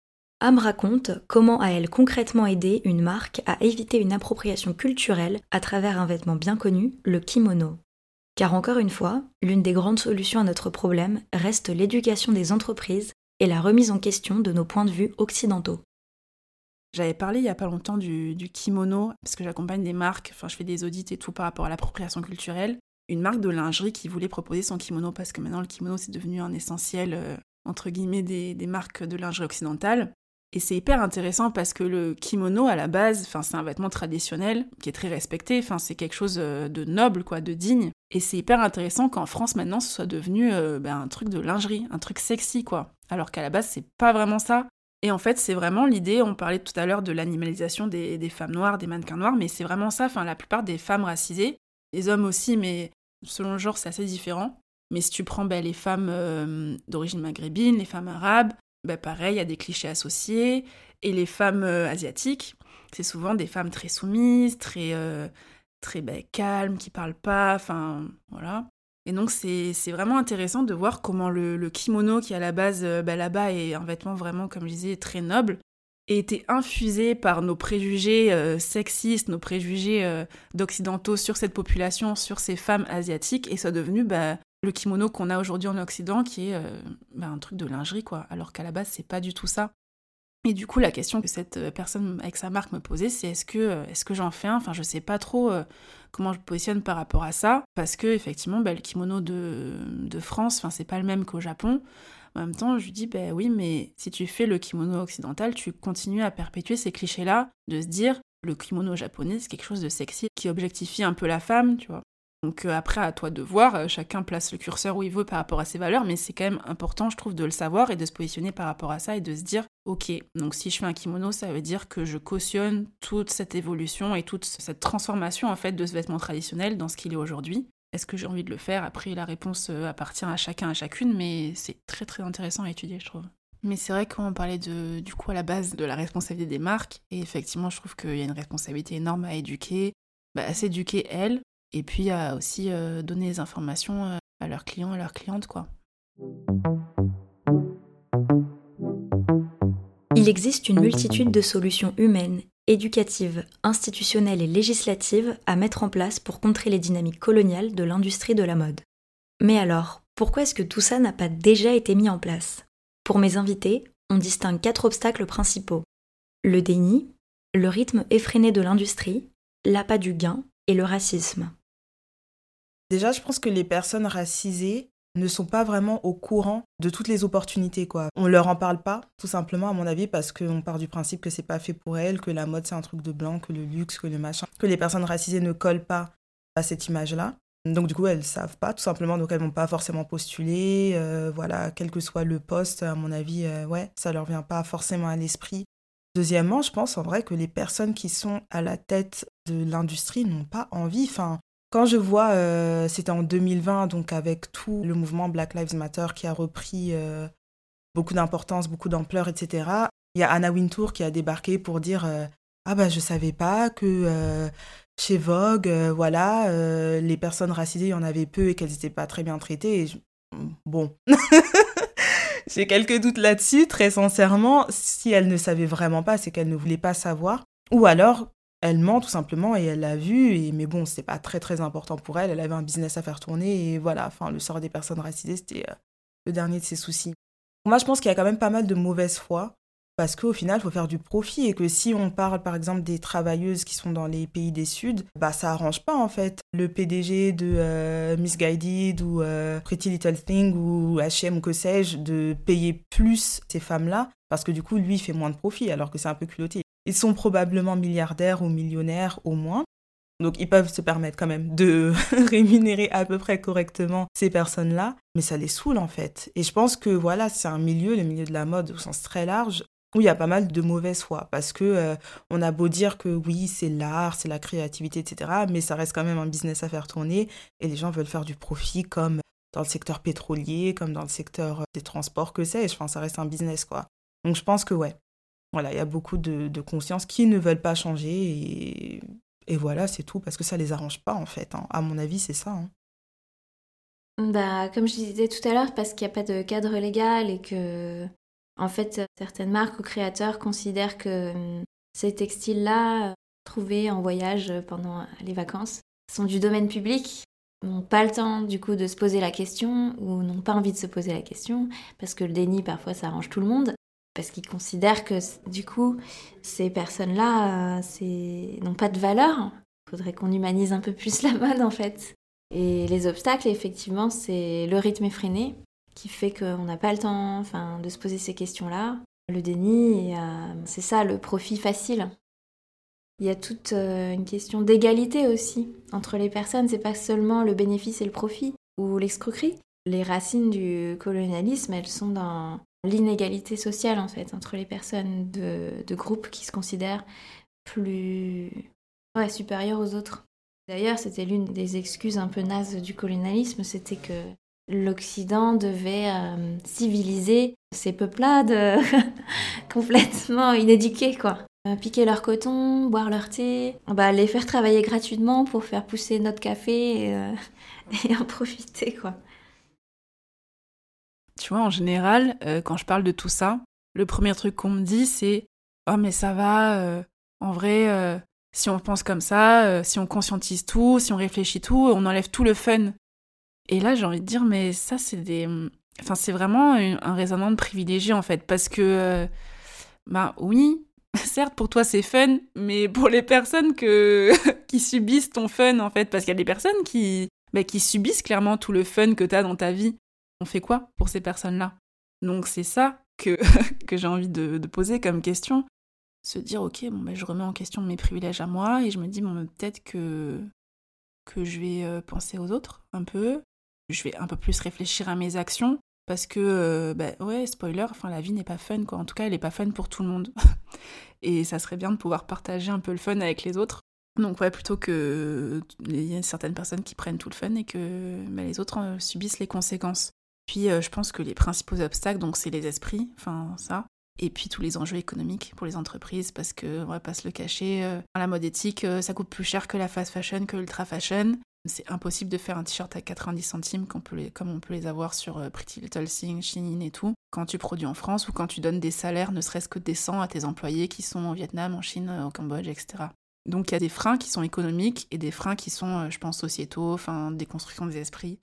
Am raconte comment a elle concrètement aidé une marque à éviter une appropriation culturelle à travers un vêtement bien connu, le kimono. Car encore une fois, l'une des grandes solutions à notre problème reste l'éducation des entreprises et la remise en question de nos points de vue occidentaux. J'avais parlé il n'y a pas longtemps du, kimono, parce que j'accompagne des marques, enfin je fais des audits et tout par rapport à l'appropriation culturelle. Une marque de lingerie qui voulait proposer son kimono, parce que maintenant le kimono c'est devenu un essentiel, euh, entre guillemets, des, des, marques de lingerie occidentale. Et c'est hyper intéressant parce que le kimono, à la base, c'est un vêtement traditionnel qui est très respecté, c'est quelque chose euh, de noble, quoi, de digne. Et c'est hyper intéressant qu'en France, maintenant, ce soit devenu euh, ben, un truc de lingerie, un truc sexy, quoi. Alors qu'à la base, c'est pas vraiment ça. Et en fait, c'est vraiment l'idée, on parlait tout à l'heure de l'animalisation des, femmes noires, des mannequins noirs, mais c'est vraiment ça, enfin, la plupart des femmes racisées, les hommes aussi, mais selon le genre, c'est assez différent. Mais si tu prends ben, les femmes euh, d'origine maghrébine, les femmes arabes, bah, pareil, il y a des clichés associés. Et les femmes euh, asiatiques, c'est souvent des femmes très soumises, très, euh, très bah, calmes, qui parlent pas, enfin voilà. Et donc c'est vraiment intéressant de voir comment le, kimono, qui à la base euh, bah, là-bas est un vêtement vraiment, comme je disais, très noble, a été infusé par nos préjugés sexistes, nos préjugés d'occidentaux sur cette population, sur ces femmes asiatiques, et soit devenu bah, le kimono qu'on a aujourd'hui en Occident, qui est euh, bah, un truc de lingerie, quoi. Alors qu'à la base, c'est pas du tout ça. Et du coup, la question que cette euh, personne avec sa marque me posait, c'est est-ce que, euh, est-ce que j'en fais un? Enfin, je sais pas trop comment je positionne par rapport à ça, parce que effectivement, bah, le kimono de, de France, enfin, c'est pas le même qu'au Japon. En même temps, je lui dis, ben oui, mais si tu fais le kimono occidental, tu continues à perpétuer ces clichés-là, de se dire, le kimono japonais, c'est quelque chose de sexy, qui objectifie un peu la femme, tu vois. Donc euh, après, à toi de voir, euh, chacun place le curseur où il veut par rapport à ses valeurs, mais c'est quand même important, je trouve, de le savoir et de se positionner par rapport à ça et de se dire, ok, donc si je fais un kimono, ça veut dire que je cautionne toute cette évolution et toute cette transformation en fait de ce vêtement traditionnel dans ce qu'il est aujourd'hui. Est-ce que j'ai envie de le faire? Après, la réponse euh, appartient à chacun, à chacune, mais c'est très très intéressant à étudier, je trouve. Mais c'est vrai qu'on parlait de, du coup à la base de la responsabilité des marques, et effectivement, je trouve qu'il y a une responsabilité énorme à éduquer, bah, à s'éduquer elles, et puis à aussi euh, donner des informations euh, à leurs clients, à leurs clientes, quoi. Il existe une multitude de solutions humaines, éducatives, institutionnelles et législatives à mettre en place pour contrer les dynamiques coloniales de l'industrie de la mode. Mais alors, pourquoi est-ce que tout ça n'a pas déjà été mis en place? Pour mes invités, on distingue quatre obstacles principaux. Le déni, le rythme effréné de l'industrie, l'appât du gain et le racisme. Déjà, je pense que les personnes racisées ne sont pas vraiment au courant de toutes les opportunités quoi. On leur en parle pas tout simplement à mon avis parce qu'on part du principe que c'est pas fait pour elles, que la mode c'est un truc de blanc, que le luxe, que le machin, que les personnes racisées ne collent pas à cette image-là. Donc du coup, elles savent pas tout simplement, donc elles vont pas forcément postuler. Euh, voilà, quel que soit le poste, à mon avis, euh, ouais, ça leur vient pas forcément à l'esprit. Deuxièmement, je pense en vrai que les personnes qui sont à la tête de l'industrie n'ont pas envie. Enfin, quand je vois, euh, c'était en 2020, donc avec tout le mouvement Black Lives Matter qui a repris euh, beaucoup d'importance, beaucoup d'ampleur, etc., il y a Anna Wintour qui a débarqué pour dire euh, Ah bah je savais pas que chez Vogue, voilà, les personnes racisées, il y en avait peu et qu'elles n'étaient pas très bien traitées. Bon. J'ai quelques doutes là-dessus, très sincèrement. Si elle ne savait vraiment pas, c'est qu'elle ne voulait pas savoir. Ou alors, elle ment tout simplement et elle l'a vu et mais bon c'est pas très très important pour elle. Elle avait un business à faire tourner et voilà enfin le sort des personnes racisées c'était euh, le dernier de ses soucis. Moi je pense qu'il y a quand même pas mal de mauvaise foi parce qu'au final il faut faire du profit et que si on parle par exemple des travailleuses qui sont dans les pays des Sud bah ça arrange pas en fait. Le PDG de euh, Miss Guided ou euh, Pretty Little Thing ou H&M ou que sais-je de payer plus ces femmes là parce que du coup lui il fait moins de profit alors que c'est un peu culotté ils sont probablement milliardaires ou millionnaires au moins. Donc ils peuvent se permettre quand même de rémunérer à peu près correctement ces personnes-là, mais ça les saoule en fait. Et je pense que voilà, c'est un milieu, le milieu de la mode au sens très large, où il y a pas mal de mauvaise foi parce que euh, on a beau dire que oui, c'est l'art, c'est la créativité, etc., mais ça reste quand même un business à faire tourner et les gens veulent faire du profit comme dans le secteur pétrolier, comme dans le secteur des transports, que sais-je. Enfin, ça reste un business quoi. Donc je pense que ouais, voilà, il y a beaucoup de, consciences qui ne veulent pas changer et, voilà, c'est tout, parce que ça les arrange pas en fait. Hein. À mon avis, c'est ça. Hein. bah, Comme je disais tout à l'heure, parce qu'il n'y a pas de cadre légal et que, en fait, certaines marques ou créateurs considèrent que hum, ces textiles-là, trouvés en voyage pendant les vacances, sont du domaine public, n'ont pas le temps du coup de se poser la question ou n'ont pas envie de se poser la question parce que le déni parfois ça arrange tout le monde parce qu'ils considèrent que du coup ces personnes-là n'ont pas de valeur. Il faudrait qu'on humanise un peu plus la mode en fait. Et les obstacles, effectivement, c'est le rythme effréné qui fait qu'on n'a pas le temps enfin, de se poser ces questions-là. Le déni, euh, c'est ça, le profit facile. Il y a toute euh, une question d'égalité aussi entre les personnes. C'est pas seulement le bénéfice et le profit ou l'escroquerie. Les racines du colonialisme, elles sont dans l'inégalité sociale en fait entre les personnes de, groupes qui se considèrent plus ouais, supérieurs aux autres. D'ailleurs, c'était l'une des excuses un peu nazes du colonialisme, c'était que l'Occident devait euh, civiliser ces peuplades complètement inéduquées, quoi. Euh, piquer leur coton, boire leur thé, bah, les faire travailler gratuitement pour faire pousser notre café et, euh, et en profiter, quoi. Tu vois, en général, quand je parle de tout ça, le premier truc qu'on me dit, c'est Oh, mais ça va, en vrai, si on pense comme ça, euh, si on conscientise tout, si on réfléchit tout, on enlève tout le fun. Et là, j'ai envie de dire, mais ça, c'est des. Enfin, c'est vraiment un raisonnement de privilégié, en fait. Parce que, euh, bah oui, certes, pour toi, c'est fun, mais pour les personnes que... qui subissent ton fun, en fait, parce qu'il y a des personnes qui, bah, qui subissent clairement tout le fun que tu as dans ta vie, on fait quoi pour ces personnes-là? Donc, c'est ça que, que j'ai envie de, poser comme question. Se dire ok bon ben je remets en question mes privilèges à moi et je me dis bon peut-être que que je vais euh, penser aux autres un peu. Je vais un peu plus réfléchir à mes actions parce que euh, ben ouais spoiler enfin la vie n'est pas fun quoi. En tout cas elle n'est pas fun pour tout le monde. Et ça serait bien de pouvoir partager un peu le fun avec les autres. Donc ouais plutôt que il y a certaines personnes qui prennent tout le fun et que ben, les autres euh, subissent les conséquences puis je pense que les principaux obstacles donc c'est les esprits enfin ça et puis tous les enjeux économiques pour les entreprises, parce que, on va pas se le cacher, euh, la mode éthique, euh, ça coûte plus cher que la fast fashion, que l'ultra fashion. C'est impossible de faire un t-shirt à 90 centimes comme on peut les avoir sur euh, Pretty Little Thing, Shein et tout, quand tu produis en France ou quand tu donnes des salaires ne serait-ce que décents à tes employés qui sont au Vietnam, en Chine, au Cambodge, etc. Donc il y a des freins qui sont économiques et des freins qui sont, je pense, sociétaux, enfin, des constructions des esprits.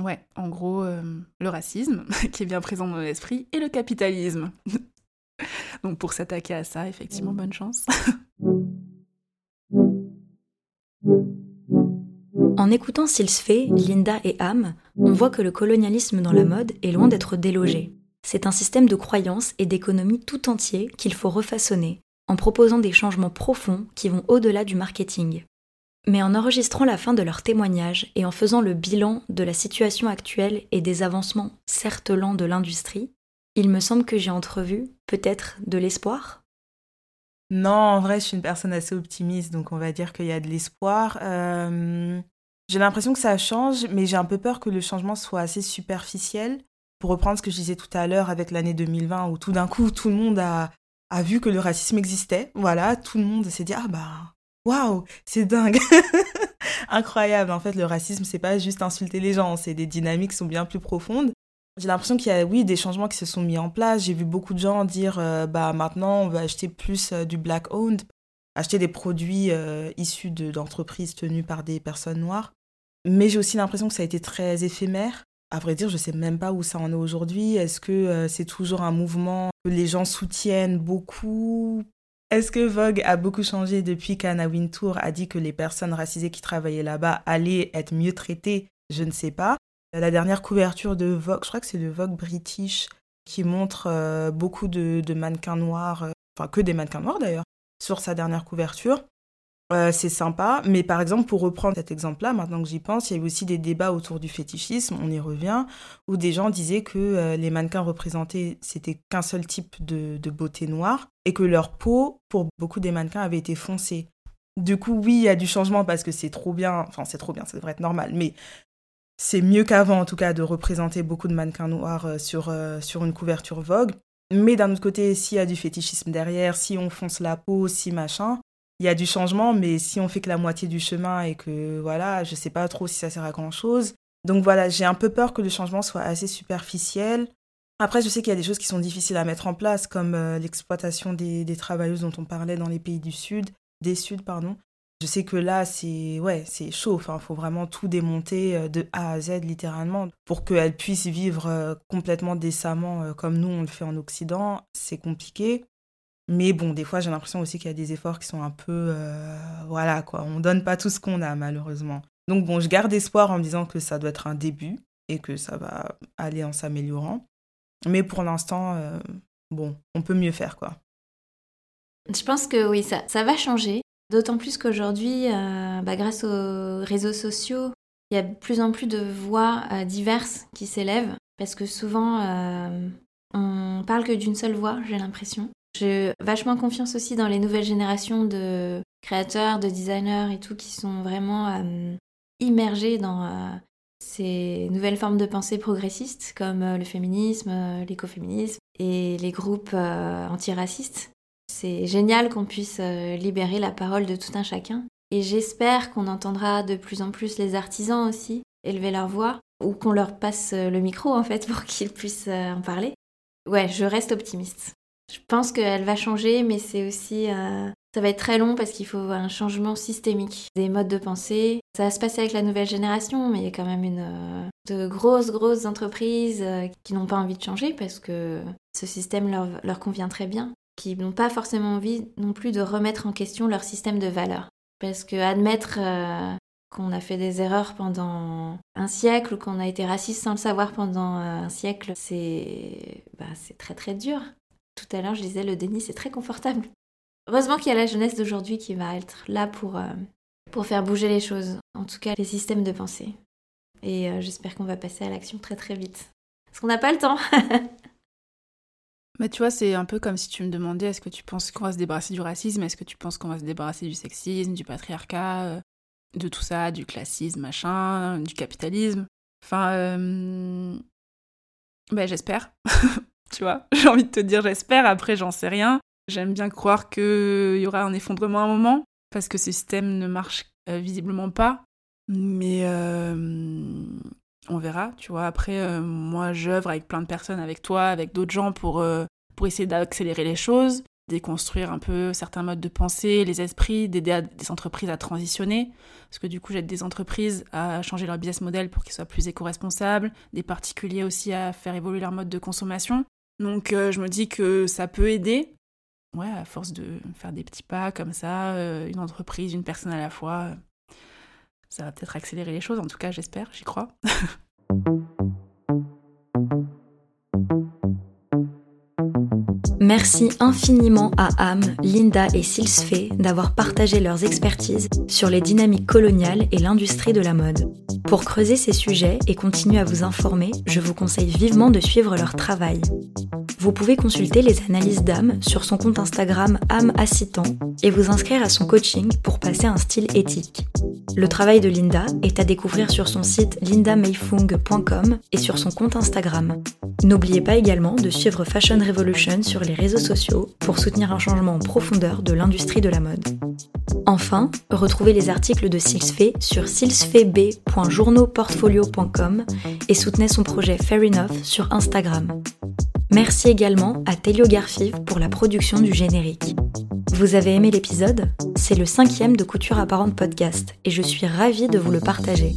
Ouais, en gros, le racisme, qui est bien présent dans l'esprit, et le capitalisme. Donc pour s'attaquer à ça, effectivement, bonne chance. En écoutant fait, Linda et Am, on voit que le colonialisme dans la mode est loin d'être délogé. C'est un système de croyances et d'économie tout entier qu'il faut refaçonner, en proposant des changements profonds qui vont au-delà du marketing. Mais en enregistrant la fin de leur témoignage et en faisant le bilan de la situation actuelle et des avancements certes lents de l'industrie, il me semble que j'ai entrevu peut-être de l'espoir. Non, en vrai, je suis une personne assez optimiste, donc on va dire qu'il y a de l'espoir. Euh, j'ai l'impression que ça change, mais j'ai un peu peur que le changement soit assez superficiel. Pour reprendre ce que je disais tout à l'heure avec l'année 2020, où tout d'un coup, tout le monde a, a vu que le racisme existait. Voilà, tout le monde s'est dit, ah bah, waouh, c'est dingue. Incroyable. En fait, le racisme, c'est pas juste insulter les gens, c'est des dynamiques qui sont bien plus profondes. J'ai l'impression qu'il y a, oui, des changements qui se sont mis en place. J'ai vu beaucoup de gens dire, euh, bah maintenant, on va acheter plus euh, du black owned, acheter des produits euh, issus d'entreprises tenues par des personnes noires. Mais j'ai aussi l'impression que ça a été très éphémère. À vrai dire, je sais même pas où ça en est aujourd'hui. Est-ce que c'est toujours un mouvement que les gens soutiennent beaucoup? Est-ce que Vogue a beaucoup changé depuis qu'Anna Wintour a dit que les personnes racisées qui travaillaient là-bas allaient être mieux traitées? Je ne sais pas. La dernière couverture de Vogue, je crois que c'est le Vogue British, qui montre euh, beaucoup de, mannequins noirs, euh, enfin que des mannequins noirs d'ailleurs, sur sa dernière couverture. Euh, c'est sympa, mais par exemple, pour reprendre cet exemple-là, maintenant que j'y pense, il y a eu aussi des débats autour du fétichisme, on y revient, où des gens disaient que les mannequins représentés, c'était qu'un seul type de, beauté noire, et que leur peau, pour beaucoup des mannequins, avait été foncée. Du coup, oui, il y a du changement parce que c'est trop bien, enfin c'est trop bien, ça devrait être normal, mais c'est mieux qu'avant, en tout cas, de représenter beaucoup de mannequins noirs euh, sur, euh, sur une couverture Vogue. Mais d'un autre côté, s'il y a du fétichisme derrière, si on fonce la peau, si machin, il y a du changement, mais si on fait que la moitié du chemin et que, voilà, je sais pas trop si ça sert à grand chose, Donc voilà, j'ai un peu peur que le changement soit assez superficiel. Après, je sais qu'il y a des choses qui sont difficiles à mettre en place, comme euh, l'exploitation des, travailleuses dont on parlait dans les pays du Sud, des Sud, pardon. Je sais que là, c'est ouais, c'est chaud. Enfin, faut vraiment tout démonter euh, de A à Z, littéralement, pour qu'elles puissent vivre euh, complètement décemment comme nous, on le fait en Occident. C'est compliqué. Mais bon, des fois, j'ai l'impression aussi qu'il y a des efforts qui sont un peu... voilà, quoi. On donne pas tout ce qu'on a, malheureusement. Donc bon, je garde espoir en me disant que ça doit être un début et que ça va aller en s'améliorant. Mais pour l'instant, euh, bon, on peut mieux faire quoi. Je pense que oui, ça, ça va changer. D'autant plus qu'aujourd'hui, euh, bah, grâce aux réseaux sociaux, il y a de plus en plus de voix euh, diverses qui s'élèvent. Parce que souvent, on parle que d'une seule voix, j'ai l'impression. J'ai vachement confiance aussi dans les nouvelles générations de créateurs, de designers et tout, qui sont vraiment immergé dans euh, ces nouvelles formes de pensée progressistes comme euh, le féminisme, euh, l'écoféminisme et les groupes antiracistes. C'est génial qu'on puisse libérer la parole de tout un chacun. Et j'espère qu'on entendra de plus en plus les artisans aussi élever leur voix ou qu'on leur passe le micro en fait pour qu'ils puissent en parler. Ouais, je reste optimiste. Je pense qu'elle va changer, mais c'est aussi ça va être très long parce qu'il faut un changement systémique des modes de pensée. Ça va se passer avec la nouvelle génération, mais il y a quand même une, euh, de grosses, grosses entreprises euh, qui n'ont pas envie de changer parce que ce système leur, convient très bien, qui n'ont pas forcément envie non plus de remettre en question leur système de valeurs. Parce que admettre euh, qu'on a fait des erreurs pendant un siècle ou qu'on a été raciste sans le savoir pendant un siècle, c'est bah, très très dur. Tout à l'heure, je disais, le déni, c'est très confortable. Heureusement qu'il y a la jeunesse d'aujourd'hui qui va être là pour, euh, pour faire bouger les choses, en tout cas les systèmes de pensée. Et euh, j'espère qu'on va passer à l'action très très vite. Parce qu'on n'a pas le temps. Mais tu vois, c'est un peu comme si tu me demandais est-ce que tu penses qu'on va se débarrasser du racisme? Est-ce que tu penses qu'on va se débarrasser du sexisme, du patriarcat, euh, de tout ça, du classisme, machin, du capitalisme? Enfin, ben j'espère. tu vois, j'ai envie de te dire j'espère, après j'en sais rien. J'aime bien croire qu'il y aura un effondrement à un moment, parce que ce système ne marche euh, visiblement pas. Mais euh, on verra, tu vois. Après, euh, moi, j'œuvre avec plein de personnes, avec toi, avec d'autres gens, pour, pour essayer d'accélérer les choses, déconstruire un peu certains modes de pensée, les esprits, d'aider des entreprises à transitionner. Parce que du coup, j'aide des entreprises à changer leur business model pour qu'ils soient plus éco-responsables, des particuliers aussi à faire évoluer leur mode de consommation. Donc, je me dis que ça peut aider, ouais, à force de faire des petits pas comme ça, euh, une entreprise, une personne à la fois, ça va peut-être accélérer les choses. En tout cas, j'espère, j'y crois. Merci infiniment à Am, Linda et Silsfe d'avoir partagé leurs expertises sur les dynamiques coloniales et l'industrie de la mode. Pour creuser ces sujets et continuer à vous informer, je vous conseille vivement de suivre leur travail. Vous pouvez consulter les analyses d'âme sur son compte Instagram âme Assitan et vous inscrire à son coaching pour passer un style éthique. Le travail de Linda est à découvrir sur son site lindameifung.com et sur son compte Instagram. N'oubliez pas également de suivre Fashion Revolution sur les réseaux sociaux pour soutenir un changement en profondeur de l'industrie de la mode. Enfin, retrouvez les articles de Silsfe sur silsfeb.journauportfolio.com et soutenez son projet Fair Enough sur Instagram. Merci également à Telio Garfiv pour la production du générique. Vous avez aimé l'épisode? C'est le cinquième de Couture Apparente Podcast et je suis ravie de vous le partager.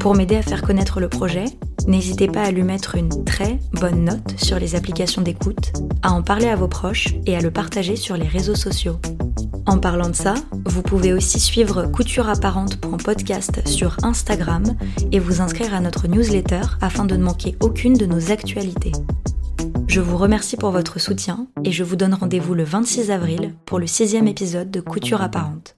Pour m'aider à faire connaître le projet, n'hésitez pas à lui mettre une très bonne note sur les applications d'écoute, à en parler à vos proches et à le partager sur les réseaux sociaux. En parlant de ça, vous pouvez aussi suivre Couture Apparente podcast sur Instagram et vous inscrire à notre newsletter afin de ne manquer aucune de nos actualités. Je vous remercie pour votre soutien et je vous donne rendez-vous le 26 avril pour le sixième épisode de Couture apparente.